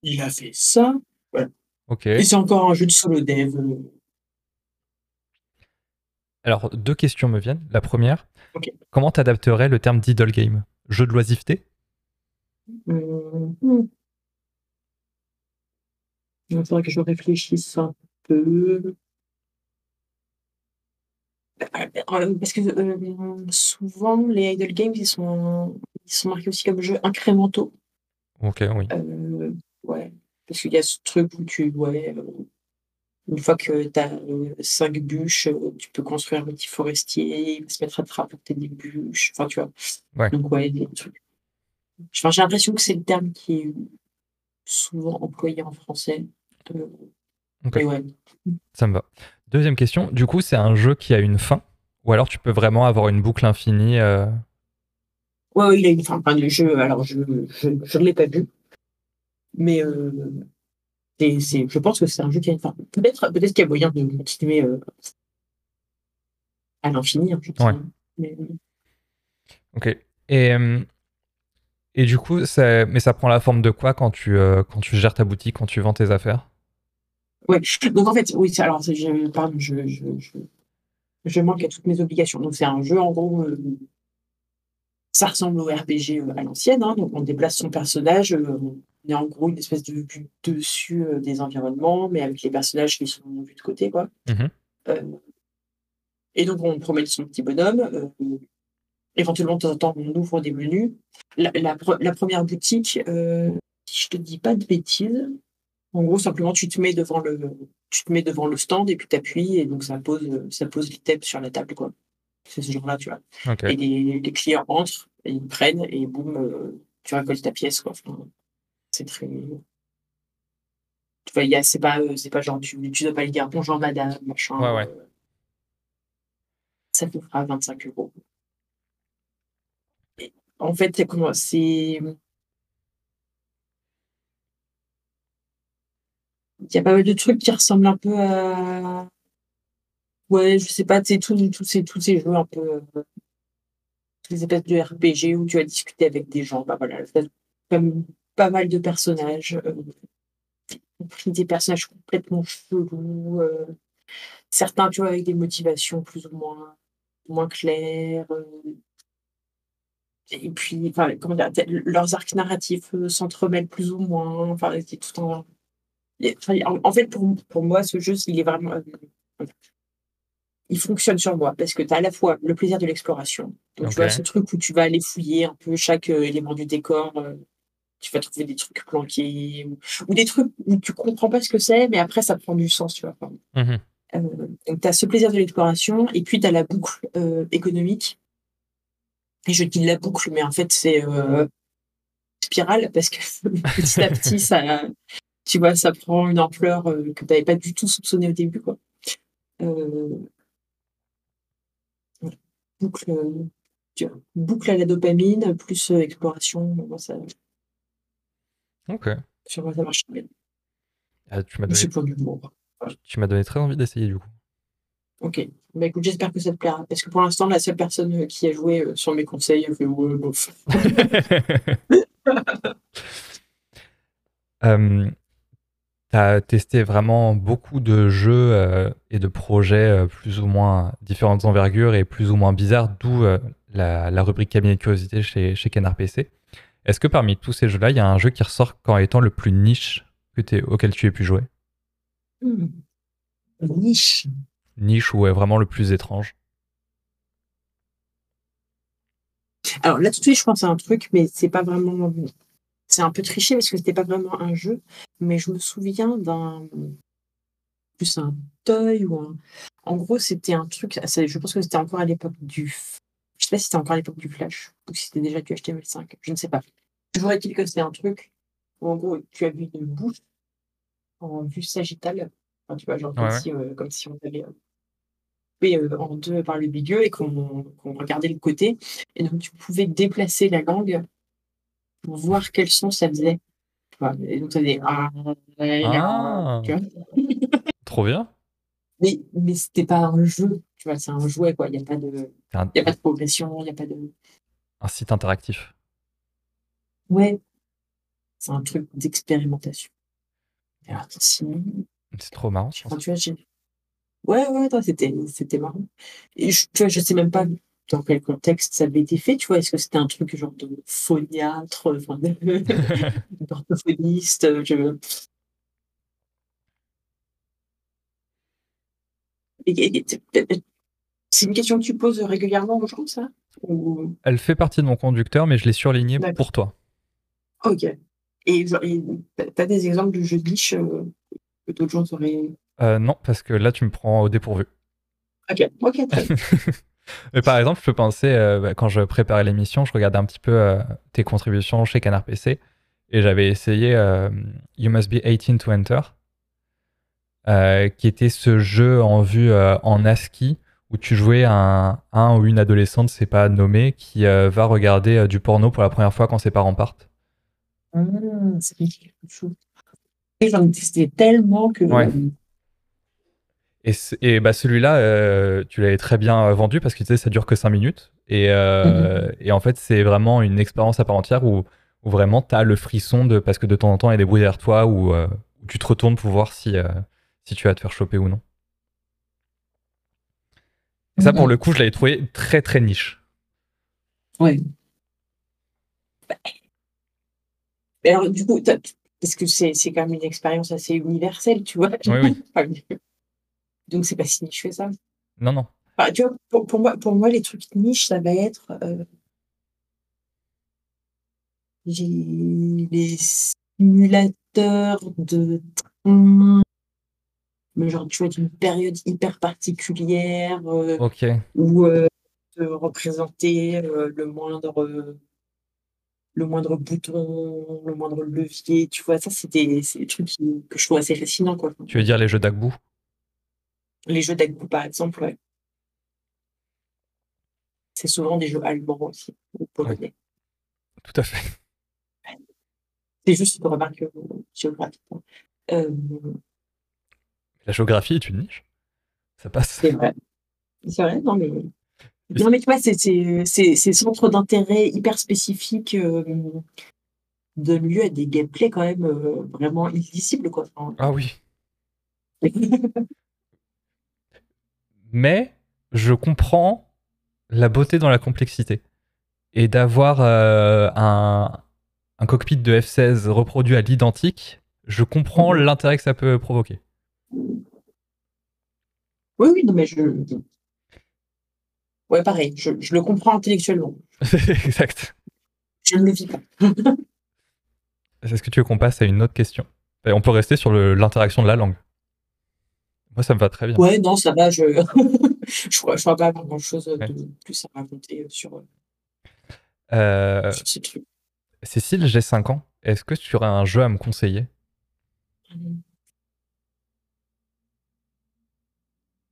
il a fait ça. Voilà. Et c'est encore un jeu de solo dev. Alors, deux questions me viennent. La première, comment tu adapterais le terme d'idle game? Jeu de loisiveté? Hmm. Il faudrait que je réfléchisse un peu. Euh, parce que euh, souvent, les idle games, ils sont, ils sont marqués aussi comme jeux incrémentaux. Ok, oui. Euh, ouais. Parce qu'il y a ce truc où tu. Ouais, une fois que tu as cinq bûches, tu peux construire un petit forestier, il va se mettre à te rapporter des bûches. Enfin, tu vois. Ouais. Donc, ouais, des trucs. Enfin, j'ai l'impression que c'est le terme qui est souvent employé en français. Ça me va. Deuxième question, du coup, c'est un jeu qui a une fin? Ou alors tu peux vraiment avoir une boucle infinie euh... Ouais, il a une fin. Enfin, le jeu, alors je ne l'ai pas vu. Mais euh, c'est, je pense que c'est un jeu qui a une fin. Peut-être peut qu'il y a moyen de continuer euh, à l'infini. Hein, ouais. Ok. Et, euh, et du coup, mais ça prend la forme de quoi quand tu, euh, quand tu gères ta boutique, quand tu vends tes affaires? Ouais. Donc en fait, oui, alors je, pardon, je, je, je, manque à toutes mes obligations. Donc c'est un jeu en gros. Euh, ça ressemble au RPG euh, à l'ancienne. Hein. donc on déplace son personnage. Euh, on est en gros une espèce de vue dessus des environnements, mais avec les personnages qui sont vus de côté, quoi. Mmh et donc on promène son petit bonhomme. éventuellement, de temps en temps, on ouvre des menus. La, la, la première boutique, si je te dis pas de bêtises, en gros, simplement, tu te mets devant le, tu te mets devant le stand et puis tu appuies et donc ça pose, ça pose l'items sur la table, quoi. C'est ce genre-là, tu vois. Et les, clients entrent, et ils prennent et boum, euh, tu récoltes ta pièce, quoi. C'est très. Tu vois, c'est pas, euh, c'est pas genre, tu, tu dois pas lui dire bonjour madame, machin. Ouais, ouais. Euh, ça te fera 25 euros. en fait, c'est comment C'est il y a pas mal de trucs qui ressemblent un peu à. Ouais, je sais pas, tu sais, tous ces, tous ces jeux un peu. Euh, les espèces de RPG où tu as discuté avec des gens. Bah voilà, comme pas mal de personnages. pris des personnages complètement chelous. certains, tu vois, avec des motivations plus ou moins, moins claires. et puis, enfin, comment dire, leurs arcs narratifs s'entremêlent plus ou moins. Enfin, c'est tout en en, fait, pour, pour, moi, ce jeu, il est vraiment. Euh, il fonctionne sur moi parce que tu as à la fois le plaisir de l'exploration. Tu vois, ce truc où tu vas aller fouiller un peu chaque euh, élément du décor. Euh, tu vas trouver des trucs planqués ou, des trucs où tu comprends pas ce que c'est, mais après, ça prend du sens, tu vois. Mmh donc, tu as ce plaisir de l'exploration et puis tu as la boucle économique. Et je dis la boucle, mais en fait, c'est spirale parce que petit à petit, ça, tu vois, ça prend une ampleur euh, que tu n'avais pas du tout soupçonné au début. Quoi. Euh, boucle, boucle à la dopamine, plus euh, exploration. Ça, ok. Sur moi, ça marche bien. Ah, tu m'as donné... Tu m'as donné très envie d'essayer du coup. Ok. Bah, écoute, j'espère que ça te plaira. Parce que pour l'instant, la seule personne qui a joué sur mes conseils, fait ouais, bof. Tu as testé vraiment beaucoup de jeux euh, et de projets euh, plus ou moins différentes envergures et plus ou moins bizarres, d'où euh, la, rubrique cabinet de curiosité chez, chez Canard PC. Est-ce que parmi tous ces jeux-là, il y a un jeu qui ressort comme étant le plus niche que auquel tu aies pu jouer? Hmm. Niche Niche ou est vraiment le plus étrange? Alors là, tout de suite, je pense à un truc, mais c'est pas vraiment c'est un peu triché parce que c'était pas vraiment un jeu, mais je me souviens d'un plus un toy ou un... En gros, c'était un truc. Je pense que c'était encore à l'époque du. Je sais pas si c'était encore à l'époque du Flash ou si c'était déjà du HTML5. Je ne sais pas. Toujours est-il que c'était un truc où en gros tu as vu une bouche en vue sagittale. tu vois, genre comme, Si, euh, comme, Si, on avait coupé euh, en deux par le milieu et qu'on regardait le côté. Et donc tu pouvais déplacer la langue pour voir quel son ça faisait. Et donc ça faisait ah, ah. Trop bien. Mais, mais c'était pas un jeu, tu vois, c'est un jouet, quoi. Il n'y a, pas de... a pas de progression, il n'y a pas de. Un site interactif. Ouais. C'est un truc d'expérimentation. C'est trop marrant. tu vois, ouais, ouais, c'était, c'était marrant. Et je, tu vois, je sais même pas dans quel contexte ça avait été fait, tu vois Est-ce que c'était un truc genre de phoniatre, d'orthophoniste je... C'est une question que tu poses régulièrement aux gens, ça? Elle fait partie de mon conducteur, mais je l'ai surlignée pour toi. Ok. Et tu as des exemples de jeux de niche euh, que d'autres gens auraient... Euh, non, parce que là, tu me prends au dépourvu. Ok, ok, très bien. Mais par exemple, je peux penser, euh, bah, quand je préparais l'émission, je regardais un petit peu tes contributions chez Canard PC et j'avais essayé You Must Be 18 to Enter, qui était ce jeu en vue en ASCII où tu jouais un, un ou une adolescente, c'est pas nommé, qui va regarder du porno pour la première fois quand ses parents partent. Ah, c'est quelque chose. J'en ai testé tellement que. Et, et bah celui-là, euh, tu l'avais très bien euh, vendu parce que tu sais, ça dure que 5 minutes. Et, euh, mhm. et en fait, c'est vraiment une expérience à part entière où, où vraiment tu as le frisson de, parce que de temps en temps, il y a des bruits derrière toi où, tu te retournes pour voir si, si tu vas te faire choper ou non. Et ça, pour le coup, je l'avais trouvé très très niche. Ouais. Alors, du coup, parce que c'est quand même une expérience assez universelle, tu vois. Oui, oui. Donc, c'est pas si niche que ça. Non, non. tu vois, pour, moi, pour moi, les trucs niches, ça va être. Euh, j'ai les simulateurs de train, mais genre, tu vois, d'une période hyper particulière. Euh, ok. Où euh, de représenter le moindre le moindre bouton, le moindre levier, tu vois, ça, c'est des, des, trucs que je trouve assez fascinants. Quoi. Tu veux dire les jeux d'Agbou les jeux d'Agbu, par exemple, c'est souvent des jeux allemands aussi, ou polonais. Tout à fait. C'est juste une remarque euh, géographique. Hein. Euh, La géographie est une niche. Ça passe. C'est vrai. C'est vrai, non mais. Non mais tu vois, c'est ces centres d'intérêt hyper spécifiques euh, donne lieu à des gameplays quand même vraiment illisibles. Quoi. ah oui. Mais je comprends la beauté dans la complexité. Et d'avoir un, un cockpit de F-16 reproduit à l'identique, je comprends mhm. l'intérêt que ça peut provoquer. Oui, oui, non, mais je. Ouais, pareil, je, le comprends intellectuellement. exact. Je ne le vis pas. Est-ce que tu veux qu'on passe à une autre question? On peut rester sur l'interaction de la langue. Moi, ça me va très bien. Ouais, non, ça va. Je je crois, crois pas avoir grand-chose de plus à raconter sur, euh, euh. Cécile, j'ai 5 ans. Est-ce que tu aurais un jeu à me conseiller?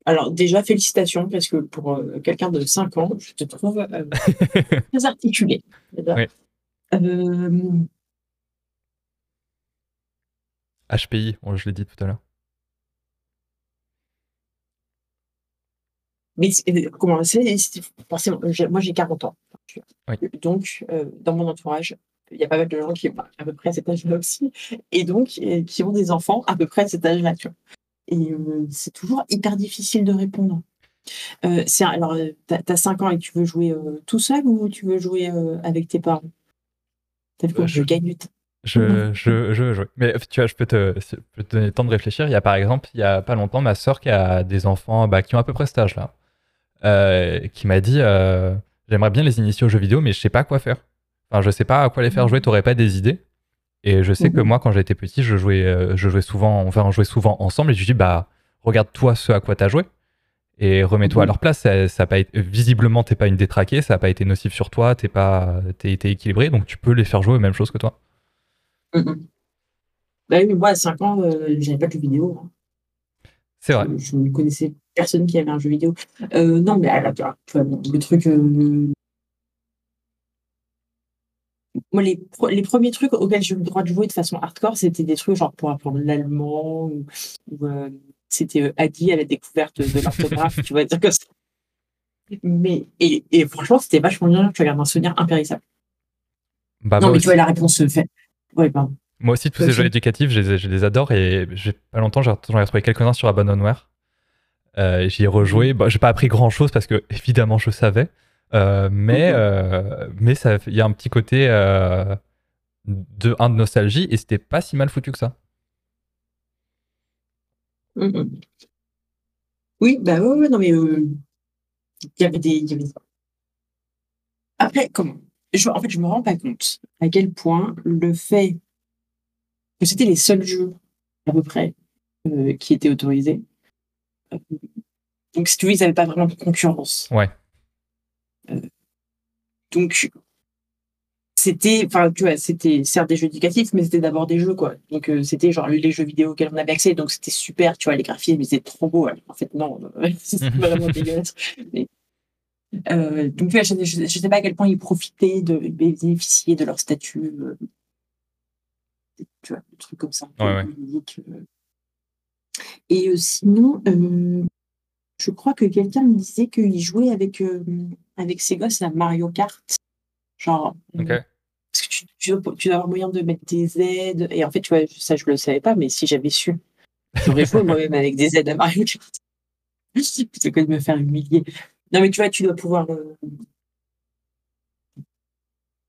Alors déjà, félicitations, parce que pour euh, quelqu'un de 5 ans, je te trouve euh, très articulé. HPI, je l'ai dit tout à l'heure. Mais comment c'est Moi, j'ai 40 ans. Donc, dans mon entourage, il y a pas mal de gens qui ont à peu près cet âge-là aussi, et donc euh, qui ont des enfants à peu près à cet âge-là. Et euh, c'est toujours hyper difficile de répondre. Euh, alors, tu as, 5 ans et tu veux jouer tout seul ou tu veux jouer avec tes parents? T'as vu bah, je gagne je, je, je, veux jouer. Mais tu vois, je peux te, te, donner le temps de réfléchir. Il y a par exemple, il y a pas longtemps, ma soeur qui a des enfants bah, qui ont à peu près cet âge-là, qui m'a dit J'aimerais bien les initier aux jeux vidéo, mais je sais pas quoi faire. Enfin, je sais pas à quoi les faire jouer, t'aurais pas des idées. Et je sais que mhm. moi, quand j'étais petit, je jouais, euh, je jouais souvent, enfin, on jouait souvent ensemble et je dis, bah, regarde-toi ce à quoi t'as joué et remets-toi à mhm. leur place. Ça, ça pas été, visiblement, t'es pas une détraquée, ça a pas été nocif sur toi, t'es pas, t'es, équilibré, donc tu peux les faire jouer aux mêmes choses que toi. Mhm. Bah oui, moi, à 5 ans, euh, j'avais pas de jeux vidéo. Hein. C'est vrai. Je, ne connaissais personne qui avait un jeu vidéo. Euh, non, mais tu vois, le truc, moi, les, les, premiers trucs auxquels j'ai eu le droit de jouer de façon hardcore, c'était des trucs genre pour apprendre l'allemand, ou, euh, c'était euh, Adi à la découverte de l'orthographe, tu vois, dire que Mais, et, et franchement, c'était vachement bien, tu regardes un souvenir impérissable. Bah, non, mais tu vois, la réponse se fait. Ouais, Moi aussi, tous ces jeux éducatifs, je les, je les adore et j'ai pas longtemps, j'en ai retrouvé quelques-uns sur Abandonware. Euh, J'y ai rejoué. Bah, j'ai pas appris grand chose parce que, évidemment, je savais. Euh, mais euh, mais il y a un petit côté euh, de un de nostalgie et c'était pas si mal foutu que ça. Mm-hmm. Oui, bah ouais, non mais il y avait des, y avait... Après, comment? Je, En fait, je me rends pas compte à quel point le fait que c'était les seuls jeux à peu près qui étaient autorisés. donc, si tu veux, ils n'avaient pas vraiment de concurrence. Ouais. Euh, donc, c'était, enfin, tu vois, c'était certes des jeux éducatifs, mais c'était d'abord des jeux, quoi. Donc, euh, c'était genre les jeux vidéo auxquels on avait accès, donc c'était super, tu vois, les graphismes, c'était trop beau. En fait, non, c'était vraiment dégueulasse. Euh, donc, je ne sais pas à quel point ils profitaient de bénéficier de leur statut, tu vois, des trucs comme ça. Et sinon, je crois que quelqu'un me disait qu'il jouait avec avec ses gosses à Mario Kart. Genre. Euh, parce que tu, tu, dois avoir moyen de mettre des aides. Et en fait, tu vois, ça, je le savais pas, mais si j'avais su, j'aurais joué moi-même avec des aides à Mario Kart. Plutôt que de me faire humilier. Non, mais tu vois, tu dois pouvoir. Euh,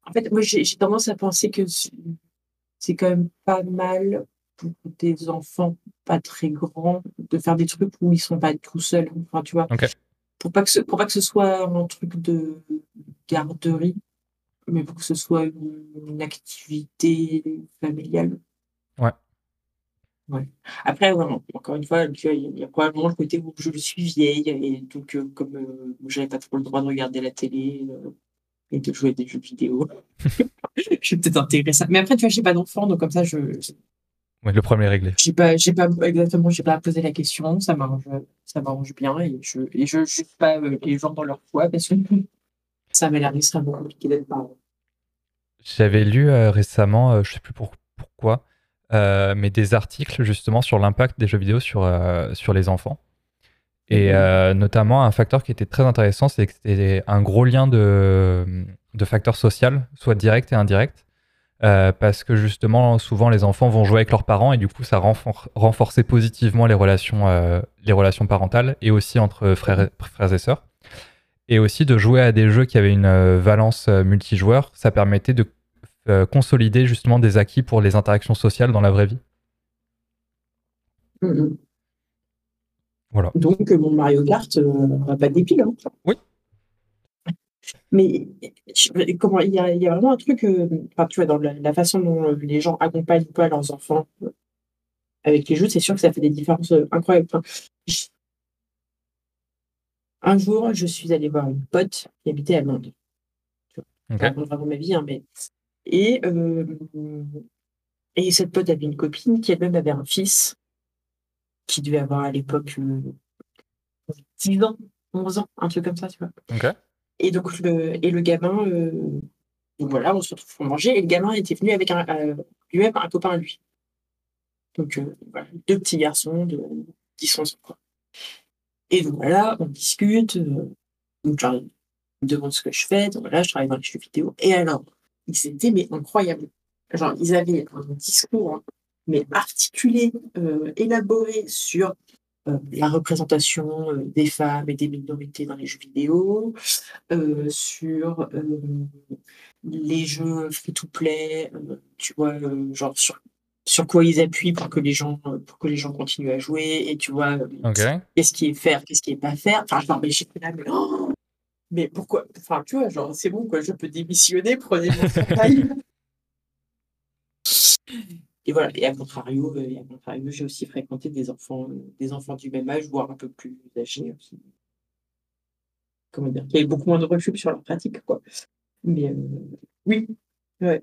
en fait, moi, j'ai tendance à penser que c'est quand même pas mal pour des enfants pas très grands de faire des trucs où ils sont pas tout seuls. Enfin, tu vois pour pas que ce, pour pas que ce soit un truc de garderie, mais pour que ce soit une, activité familiale. Ouais. Ouais. Après, encore une fois, il y, a probablement le côté où je suis vieille, et donc euh, comme euh, j'avais pas trop le droit de regarder la télé euh, et de jouer à des jeux vidéo, je vais peut-être intégrer ça. Mais après, tu vois, j'ai pas d'enfant, donc comme ça, je, oui, le problème est réglé. J'ai pas, j'ai pas exactement, j'ai pas posé la question. Ça m'arrange, ça m'arrange bien et je, et je juge pas euh, les gens dans leur foi parce que ça m'a l'air extrêmement compliqué d'être parent. J'avais lu euh, récemment, euh, je sais plus pourquoi, mais des articles justement sur l'impact des jeux vidéo sur, sur les enfants. Et mhm. notamment, un facteur qui était très intéressant, c'est que c'était un gros lien de, de facteurs sociaux, soit direct et indirect. Parce que justement, souvent, les enfants vont jouer avec leurs parents et du coup, ça renforçait positivement les relations, les relations parentales et aussi entre frères, frères et sœurs. Et aussi de jouer à des jeux qui avaient une valence multijoueur, ça permettait de consolider justement des acquis pour les interactions sociales dans la vraie vie. Mm, mm. Voilà. Donc, mon Mario Kart, euh, pas de Hein. Oui. Mais comment il y, a, il y a vraiment un truc, euh, tu vois, dans la, façon dont les gens accompagnent pas leurs enfants euh, avec les jeux, c'est sûr que ça fait des différences incroyables. un jour, je suis allée voir une pote qui habitait à Londres. Okay. vraiment ma vie, hein, mais et et cette pote avait une copine qui elle-même avait un fils qui devait avoir à l'époque 10 euh, ans, 11 ans, un truc comme ça, tu vois. Et donc, le, et le gamin, euh, voilà, on se retrouve pour manger, et le gamin était venu avec euh, lui-même un copain à lui. Donc, voilà, deux petits garçons de 10 ans, quoi. Et donc, voilà, on discute, donc, genre, me demande ce que je fais, donc voilà, je travaille dans les jeux vidéo. Et alors, ils étaient, mais incroyables. Genre, ils avaient un discours hein, mais articulé, euh, élaboré sur euh, la représentation euh, des femmes et des minorités dans les jeux vidéo, sur les jeux free-to-play, tu vois, genre sur sur quoi ils appuient pour que les gens pour que les gens continuent à jouer et tu vois qu'est-ce qui est faire qu'est-ce qui est pas faire. Enfin genre mais j'étais là mais oh mais pourquoi enfin tu vois genre c'est bon quoi je peux démissionner prenez mon travail et voilà. Et à contrario, euh, contrario j'ai aussi fréquenté des enfants, euh, des enfants du même âge, voire un peu plus âgés. Aussi. Comment dire, qui avaient beaucoup moins de recul sur leur pratique, quoi. Mais euh, oui, ouais.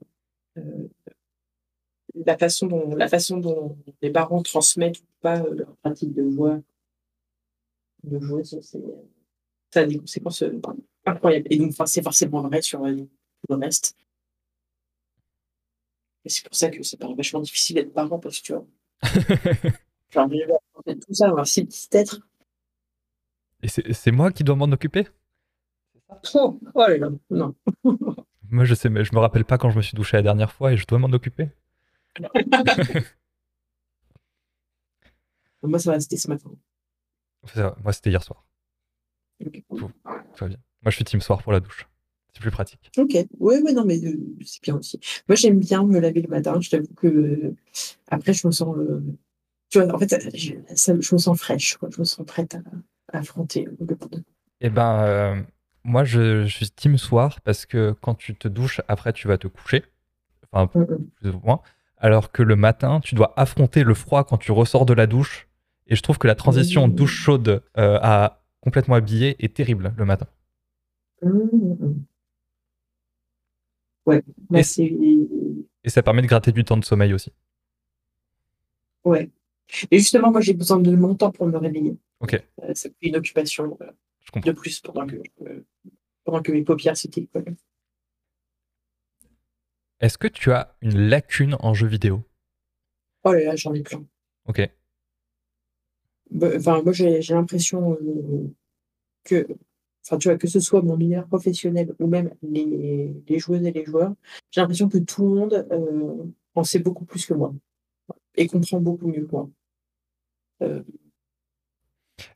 la façon dont la façon dont les parents transmettent ou pas leur pratique de voix, de jouer, ça a des conséquences incroyables. Et donc, c'est forcément vrai sur le reste. Et c'est pour ça que c'est vachement difficile d'être parent parce que tu vois. J'arrive à tout ça, avoir six petits êtres. Et c'est moi qui dois m'en occuper? Oh, oh là non. moi, je sais, mais je me rappelle pas quand je me suis douché la dernière fois et je dois m'en occuper. moi, ça va, c'était ce matin. Moi, c'était hier soir. Okay. Tout, va bien. Moi, je suis team soir pour la douche. C'est plus pratique. Ok, oui, oui, non, mais euh, c'est bien aussi. Moi, j'aime bien me laver le matin. Je t'avoue que euh, après, je me sens. Euh, tu vois, en fait, je, me sens fraîche. Je me sens prête à, affronter le monde. Eh ben, moi, je, suis team soir parce que quand tu te douches, après, tu vas te coucher. Enfin, mm, mm. plus ou moins. Alors que le matin, tu dois affronter le froid quand tu ressors de la douche. Et je trouve que la transition douche chaude à complètement habillé est terrible le matin. Mm, Ouais. Bah, et, ça permet de gratter du temps de sommeil aussi. Ouais. Et justement, moi, j'ai besoin de mon temps pour me réveiller. Ok. Euh, c'est une occupation euh, de plus pendant que, euh, pendant que mes paupières s'étaient Est-ce que tu as une lacune en jeu vidéo? Oh là là, j'en ai plein. Ok. Enfin, moi, j'ai l'impression que enfin, tu vois, que ce soit mon univers professionnel ou même les, les joueuses et les joueurs, j'ai l'impression que tout le monde euh, en sait beaucoup plus que moi et comprend beaucoup mieux que moi. Euh,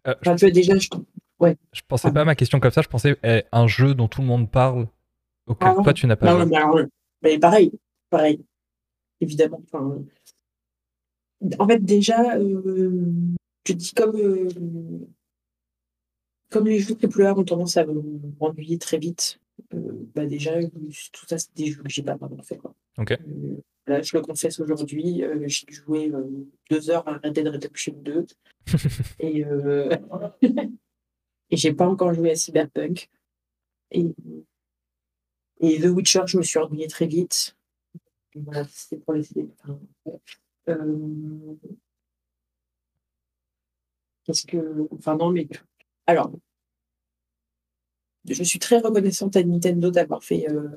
euh, tu vois, déjà, je, ouais. je pensais pas à ma question comme ça, je pensais à un jeu dont tout le monde parle, auquel ah, toi tu n'as pas non, joué. Mais, pareil, pareil, évidemment. en fait, déjà, je dis comme comme les jeux AAA ont tendance à m'ennuyer très vite, euh, bah déjà, tout ça, c'est des jeux que j'ai pas vraiment fait. Quoi. Euh, là, je le confesse aujourd'hui, euh, j'ai joué deux heures à Red Dead Redemption 2 et, et j'ai pas encore joué à Cyberpunk. Et, et The Witcher, je me suis ennuyé très vite. Voilà, c'était pour les Qu'est-ce que. Enfin, non, mais alors, je suis très reconnaissante à Nintendo d'avoir fait, euh,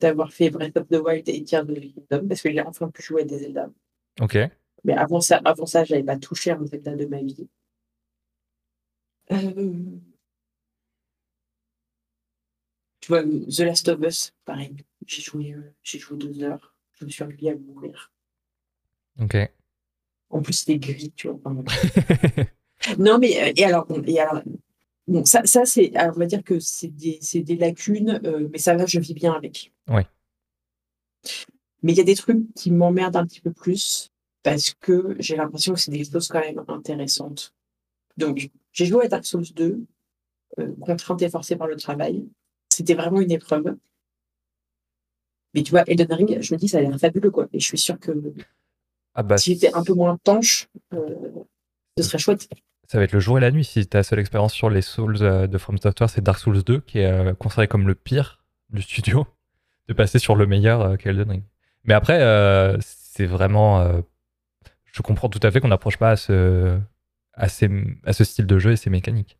d'avoir fait Breath of the Wild et Tears of the Kingdom parce que j'ai enfin pu jouer à des Zelda. Ok. Mais avant ça, avant ça, j'avais pas touché à un Zelda de ma vie. Euh, Tu vois, The Last of Us, pareil. J'ai joué, j'ai joué deux heures. Je me suis ennuyé à mourir. Ok. En plus, c'était gris, tu vois. non, mais et alors, et alors Bon, ça, ça c'est, on va dire que c'est des, des lacunes, euh, mais ça va, je vis bien avec. Oui. Mais il y a des trucs qui m'emmerdent un petit peu plus parce que j'ai l'impression que c'est des choses quand même intéressantes. Donc, j'ai joué à Dark Souls 2, euh, contrainte et forcée par le travail. C'était vraiment une épreuve. Mais tu vois, Elden Ring, je me dis, ça a l'air fabuleux, quoi. Et je suis sûr que ah bah, si j'étais un peu moins tanche, euh, ce serait chouette ça va être le jour et la nuit. Si ta seule expérience sur les Souls euh, de From Software, c'est Dark Souls 2, qui est euh, considéré comme le pire du studio, de passer sur le meilleur euh, qu'Elden Ring. Mais après, c'est vraiment. je comprends tout à fait qu'on n'approche pas à ce, à, à ce style de jeu et ces mécaniques.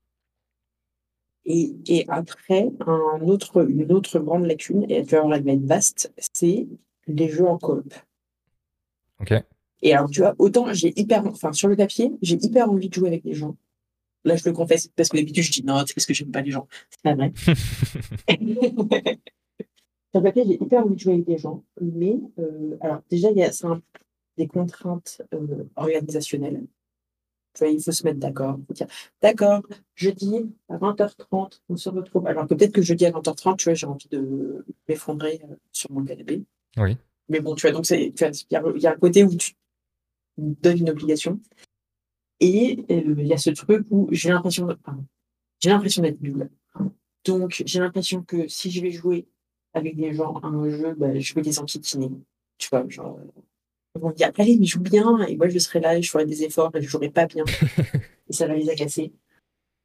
Et, et, après, un autre, une autre grande lacune, et tu vas voir, elle va être vaste, c'est les jeux en coop. Ok. Et alors, tu vois, autant j'ai hyper, enfin, sur le papier, j'ai hyper envie de jouer avec des gens. Là, je le confesse, parce que d'habitude, je dis non, c'est parce que j'aime pas les gens. C'est pas vrai. sur le papier, j'ai hyper envie de jouer avec des gens. Mais, euh, alors, déjà, il y a des contraintes euh, organisationnelles. Tu vois, il faut se mettre d'accord. Il faut dire, d'accord, jeudi à 20h30, on se retrouve. Alors que peut-être que jeudi à 20h30, tu vois, j'ai envie de m'effondrer euh, sur mon canapé. Oui. Mais bon, tu vois, donc il y, y, a un côté où tu donne une obligation. Et euh, il y a ce truc où j'ai l'impression j'ai l'impression d'être nulle. Donc j'ai l'impression que si je vais jouer avec des gens à un jeu, bah, je vais les enquiquiner. Tu vois, genre ils vont dire allez mais joue bien et moi je serai là et je ferai des efforts et je jouerai pas bien et ça va les agacer.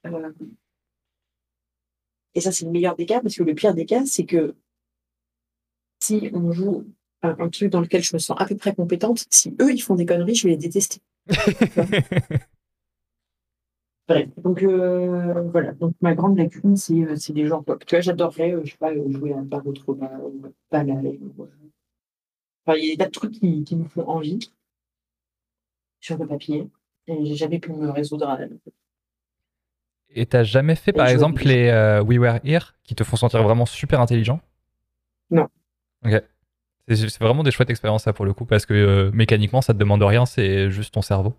Euh, et ça c'est le meilleur des cas parce que le pire des cas c'est que si on joue un, truc dans lequel je me sens à peu près compétente, si eux, ils font des conneries, je vais les détester. Bref, donc euh, voilà. Donc ma grande lacune, c'est euh, des gens pop. Tu vois, j'adorerais, euh, je sais pas, jouer à pas trop pas la Enfin, il y a des tas de trucs qui, qui, me font envie sur le papier. Et j'ai jamais pu me résoudre à. Et t'as jamais fait, par exemple, les We Were Here qui te font sentir vraiment super intelligent? Non. Ok. C'est vraiment des chouettes expériences, ça, pour le coup, parce que euh, mécaniquement, ça te demande rien, c'est juste ton cerveau.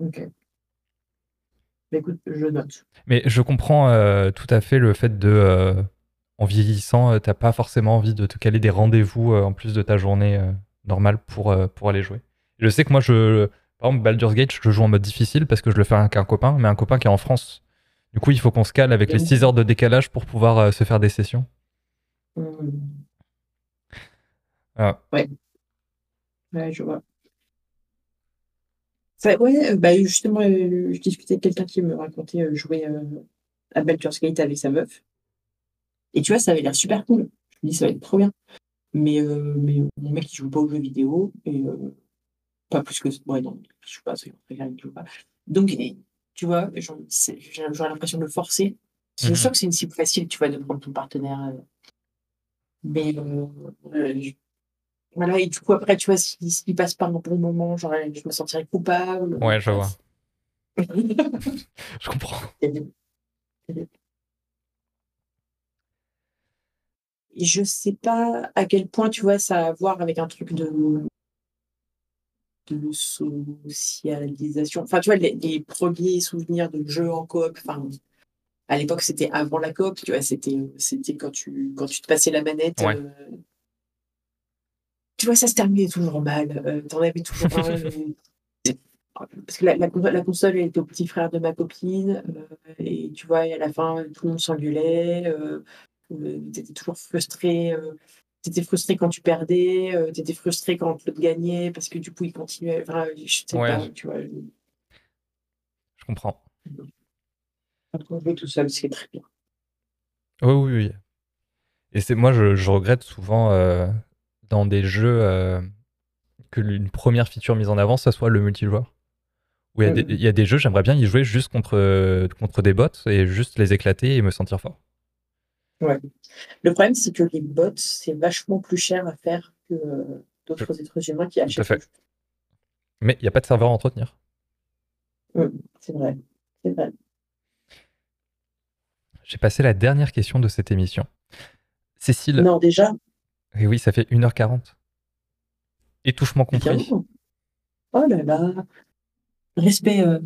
Ok. Bah, écoute, je note. Mais je comprends euh, tout à fait le fait de. Euh, en vieillissant, t'as pas forcément envie de te caler des rendez-vous en plus de ta journée normale pour, pour aller jouer. Je sais que moi, je, par exemple, Baldur's Gate, je joue en mode difficile parce que je le fais avec un copain, mais un copain qui est en France. Du coup, il faut qu'on se cale avec les 6 heures de décalage pour pouvoir se faire des sessions. Mmh. Ah. Ouais. Ouais, je vois. ouais, euh, bah, justement, euh, je discutais avec quelqu'un qui me racontait euh, jouer à Baldur's Gate avec sa meuf. Et tu vois, ça avait l'air super cool. Je me dis, ça va être trop bien. Mais, mais mon mec, il joue pas aux jeux vidéo. Et pas plus que. Ouais, non, je joue pas, c'est joue pas. Donc, tu vois, j'ai l'impression de le forcer. C'est sûr mhm. que c'est une cible facile, tu vois, de prendre ton partenaire. Mais voilà, et du coup, après, tu vois, s'il si, passe pas un bon moment, genre, je me sentirais coupable. Ouais, je vois. je comprends. Et je sais pas à quel point, tu vois, ça a à voir avec un truc de, de socialisation. Enfin, tu vois, les, premiers souvenirs de jeux en coop, enfin, à l'époque, c'était avant la coop, tu vois, c'était, c'était quand tu, quand tu te passais la manette. Euh, tu vois, ça se terminait toujours mal. Euh, T'en avais toujours un. Euh, parce que la, la, console elle était au petit frère de ma copine. Euh, et tu vois, à la fin, tout le monde s'engueulait. Euh, T'étais toujours frustré. T'étais frustré quand tu perdais. T'étais frustré quand l'autre gagnait. Parce que du coup, il continuait. Enfin, je sais pas, tu vois. Je comprends. Quand on joue tout seul, c'est très bien. Oui, oui, oui. Et c'est moi, je, je, regrette souvent dans des jeux euh, que une première feature mise en avant, ça soit le multijoueur. Où il y, a des jeux, j'aimerais bien y jouer juste contre, contre des bots et juste les éclater et me sentir fort. Ouais. Le problème, c'est que les bots, c'est vachement plus cher à faire que d'autres êtres humains qui achètent. Tout à fait. Mais il n'y a pas de serveur à entretenir. c'est vrai. C'est vrai. J'ai passé la dernière question de cette émission. Cécile. Non, déjà. Et oui, ça fait 1h40. Étouffement compris. Oh là là. Respect, euh,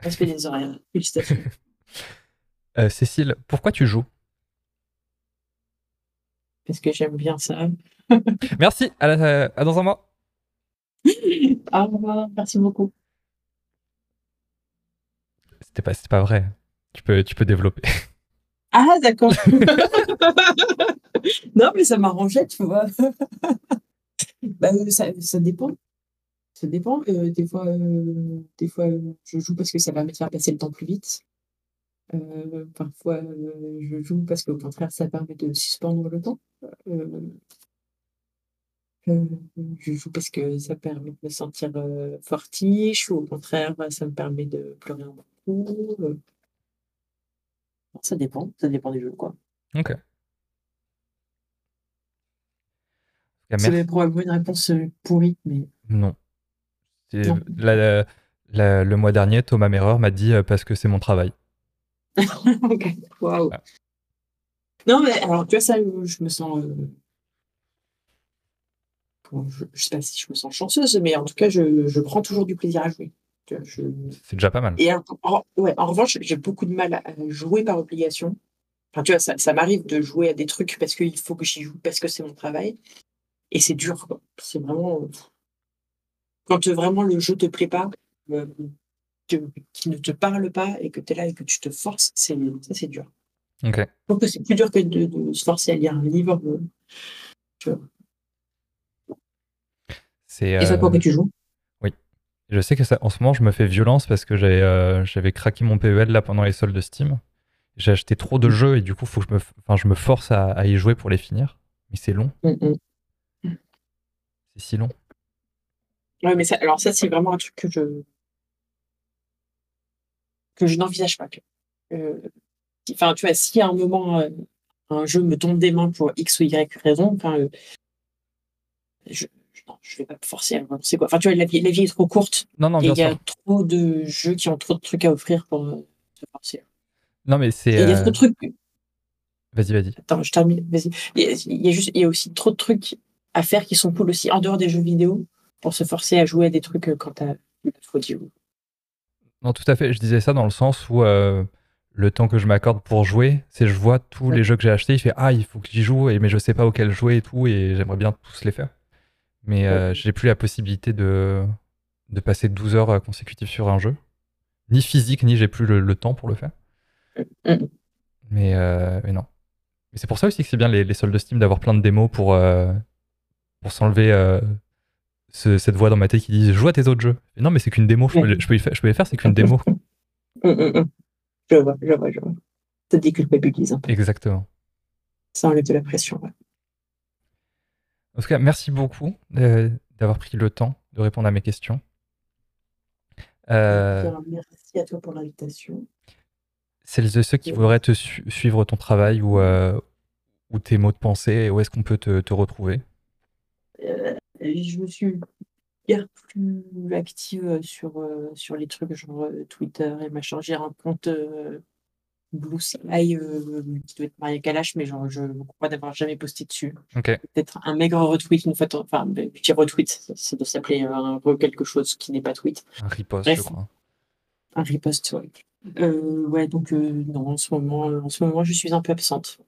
respect des horaires. Félicitations. Euh, Cécile, pourquoi tu joues? Parce que j'aime bien ça. Merci, à, dans un mois. Au revoir, merci beaucoup. C'était pas, pas vrai. Tu peux, tu peux développer. Ah, d'accord. non, mais ça m'arrangeait, tu vois. bah, ça, ça dépend. Ça dépend. Euh, des fois, euh, des fois, je joue parce que ça va me faire passer le temps plus vite. Euh, parfois, je joue parce qu'au contraire, ça permet de suspendre le temps. je joue parce que ça permet de me sentir fortiche, ou au contraire, ça me permet de pleurer un coup. Ça dépend, ça dépend des jeux, quoi. Ok. C'est probablement une réponse pourrie, mais. Non. le mois dernier, Thomas Merreur m'a dit parce que c'est mon travail. ok, waouh. Non, mais alors, tu vois, ça, je me sens. je, je, sais pas si je me sens chanceuse, mais en tout cas, je, je prends toujours du plaisir à jouer. C'est déjà pas mal. Et en, ouais, en revanche, j'ai beaucoup de mal à jouer par obligation. Enfin, tu vois, ça, ça m'arrive de jouer à des trucs parce qu'il faut que j'y joue, parce que c'est mon travail. Et c'est dur, C'est vraiment. Quand vraiment le jeu te plaît pas, euh, qui ne te parle pas et que tu es là et que tu te forces, c'est, ça, c'est dur. Ok. Je que c'est plus dur que de, se forcer à lire un livre. Euh, tu vois. Et ça, pourquoi euh, tu joues? je sais que ça, en ce moment, je me fais violence parce que j'avais, euh, j'avais craqué mon PEL là pendant les soldes de Steam. J'ai acheté trop de mm. jeux et du coup, faut que je me, enfin, je me force à, y jouer pour les finir. Mais c'est long. Mm, mm. C'est si long. Ouais, mais ça, alors ça, c'est vraiment un truc que je que je n'envisage pas. Euh, enfin, tu vois, si à un moment euh, un jeu me tombe des mains pour X ou Y raison, enfin, je, je vais pas me forcer à c'est quoi. Enfin, tu vois, la vie, la vie est trop courte. Non, non, Il y a trop de jeux qui ont trop de trucs à offrir pour euh, se forcer. Non, mais c'est. Il y a trop de trucs. Vas-y, vas-y. Attends, je termine. Vas-y. Il y, a juste, il y a aussi trop de trucs à faire qui sont cool aussi en dehors des jeux vidéo pour se forcer à jouer à des trucs euh, quand t'as faut dire. Non, tout à fait. Je disais ça dans le sens où euh, le temps que je m'accorde pour jouer, c'est je vois tous les jeux que j'ai achetés, il fait ah il faut que j'y joue et mais je sais pas auquel jouer et tout et j'aimerais bien tous les faire mais euh, j'ai plus la possibilité de, de passer 12 heures euh, consécutives sur un jeu. Ni physique, ni j'ai plus le, temps pour le faire. Mm. Mais, euh, mais non. Mais c'est pour ça aussi que c'est bien les, les soldes Steam d'avoir plein de démos pour, pour s'enlever cette voix dans ma tête qui dit joue à tes autres jeux. non, mais c'est qu'une démo, je peux, je, peux faire, je peux les faire, c'est qu'une démo. Mm, mm, je vois, je vois, je vois. Ça déculpabilise un peu. Exactement. Ça enlève de la pression, ouais. En tout cas, merci beaucoup euh, d'avoir pris le temps de répondre à mes questions. Euh, merci à toi pour l'invitation. Celles et ceux qui voudraient te suivre ton travail ou, euh, ou tes mots de pensée, où est-ce qu'on peut te, retrouver? Je me suis bien plus active sur, sur les trucs genre Twitter et machin. J'ai un compte Blue Sky euh, qui doit être Maria Kalash, mais genre, je crois d'avoir jamais posté dessus. Peut-être un maigre retweet une fois, enfin, un petit retweet, ça, doit s'appeler un quelque chose qui n'est pas tweet. Un repost, je crois. Un repost. Euh, ouais, donc euh, non, en ce moment, en ce moment, je suis un peu absente.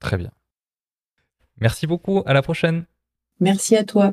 Très bien. Merci beaucoup. À la prochaine. Merci à toi.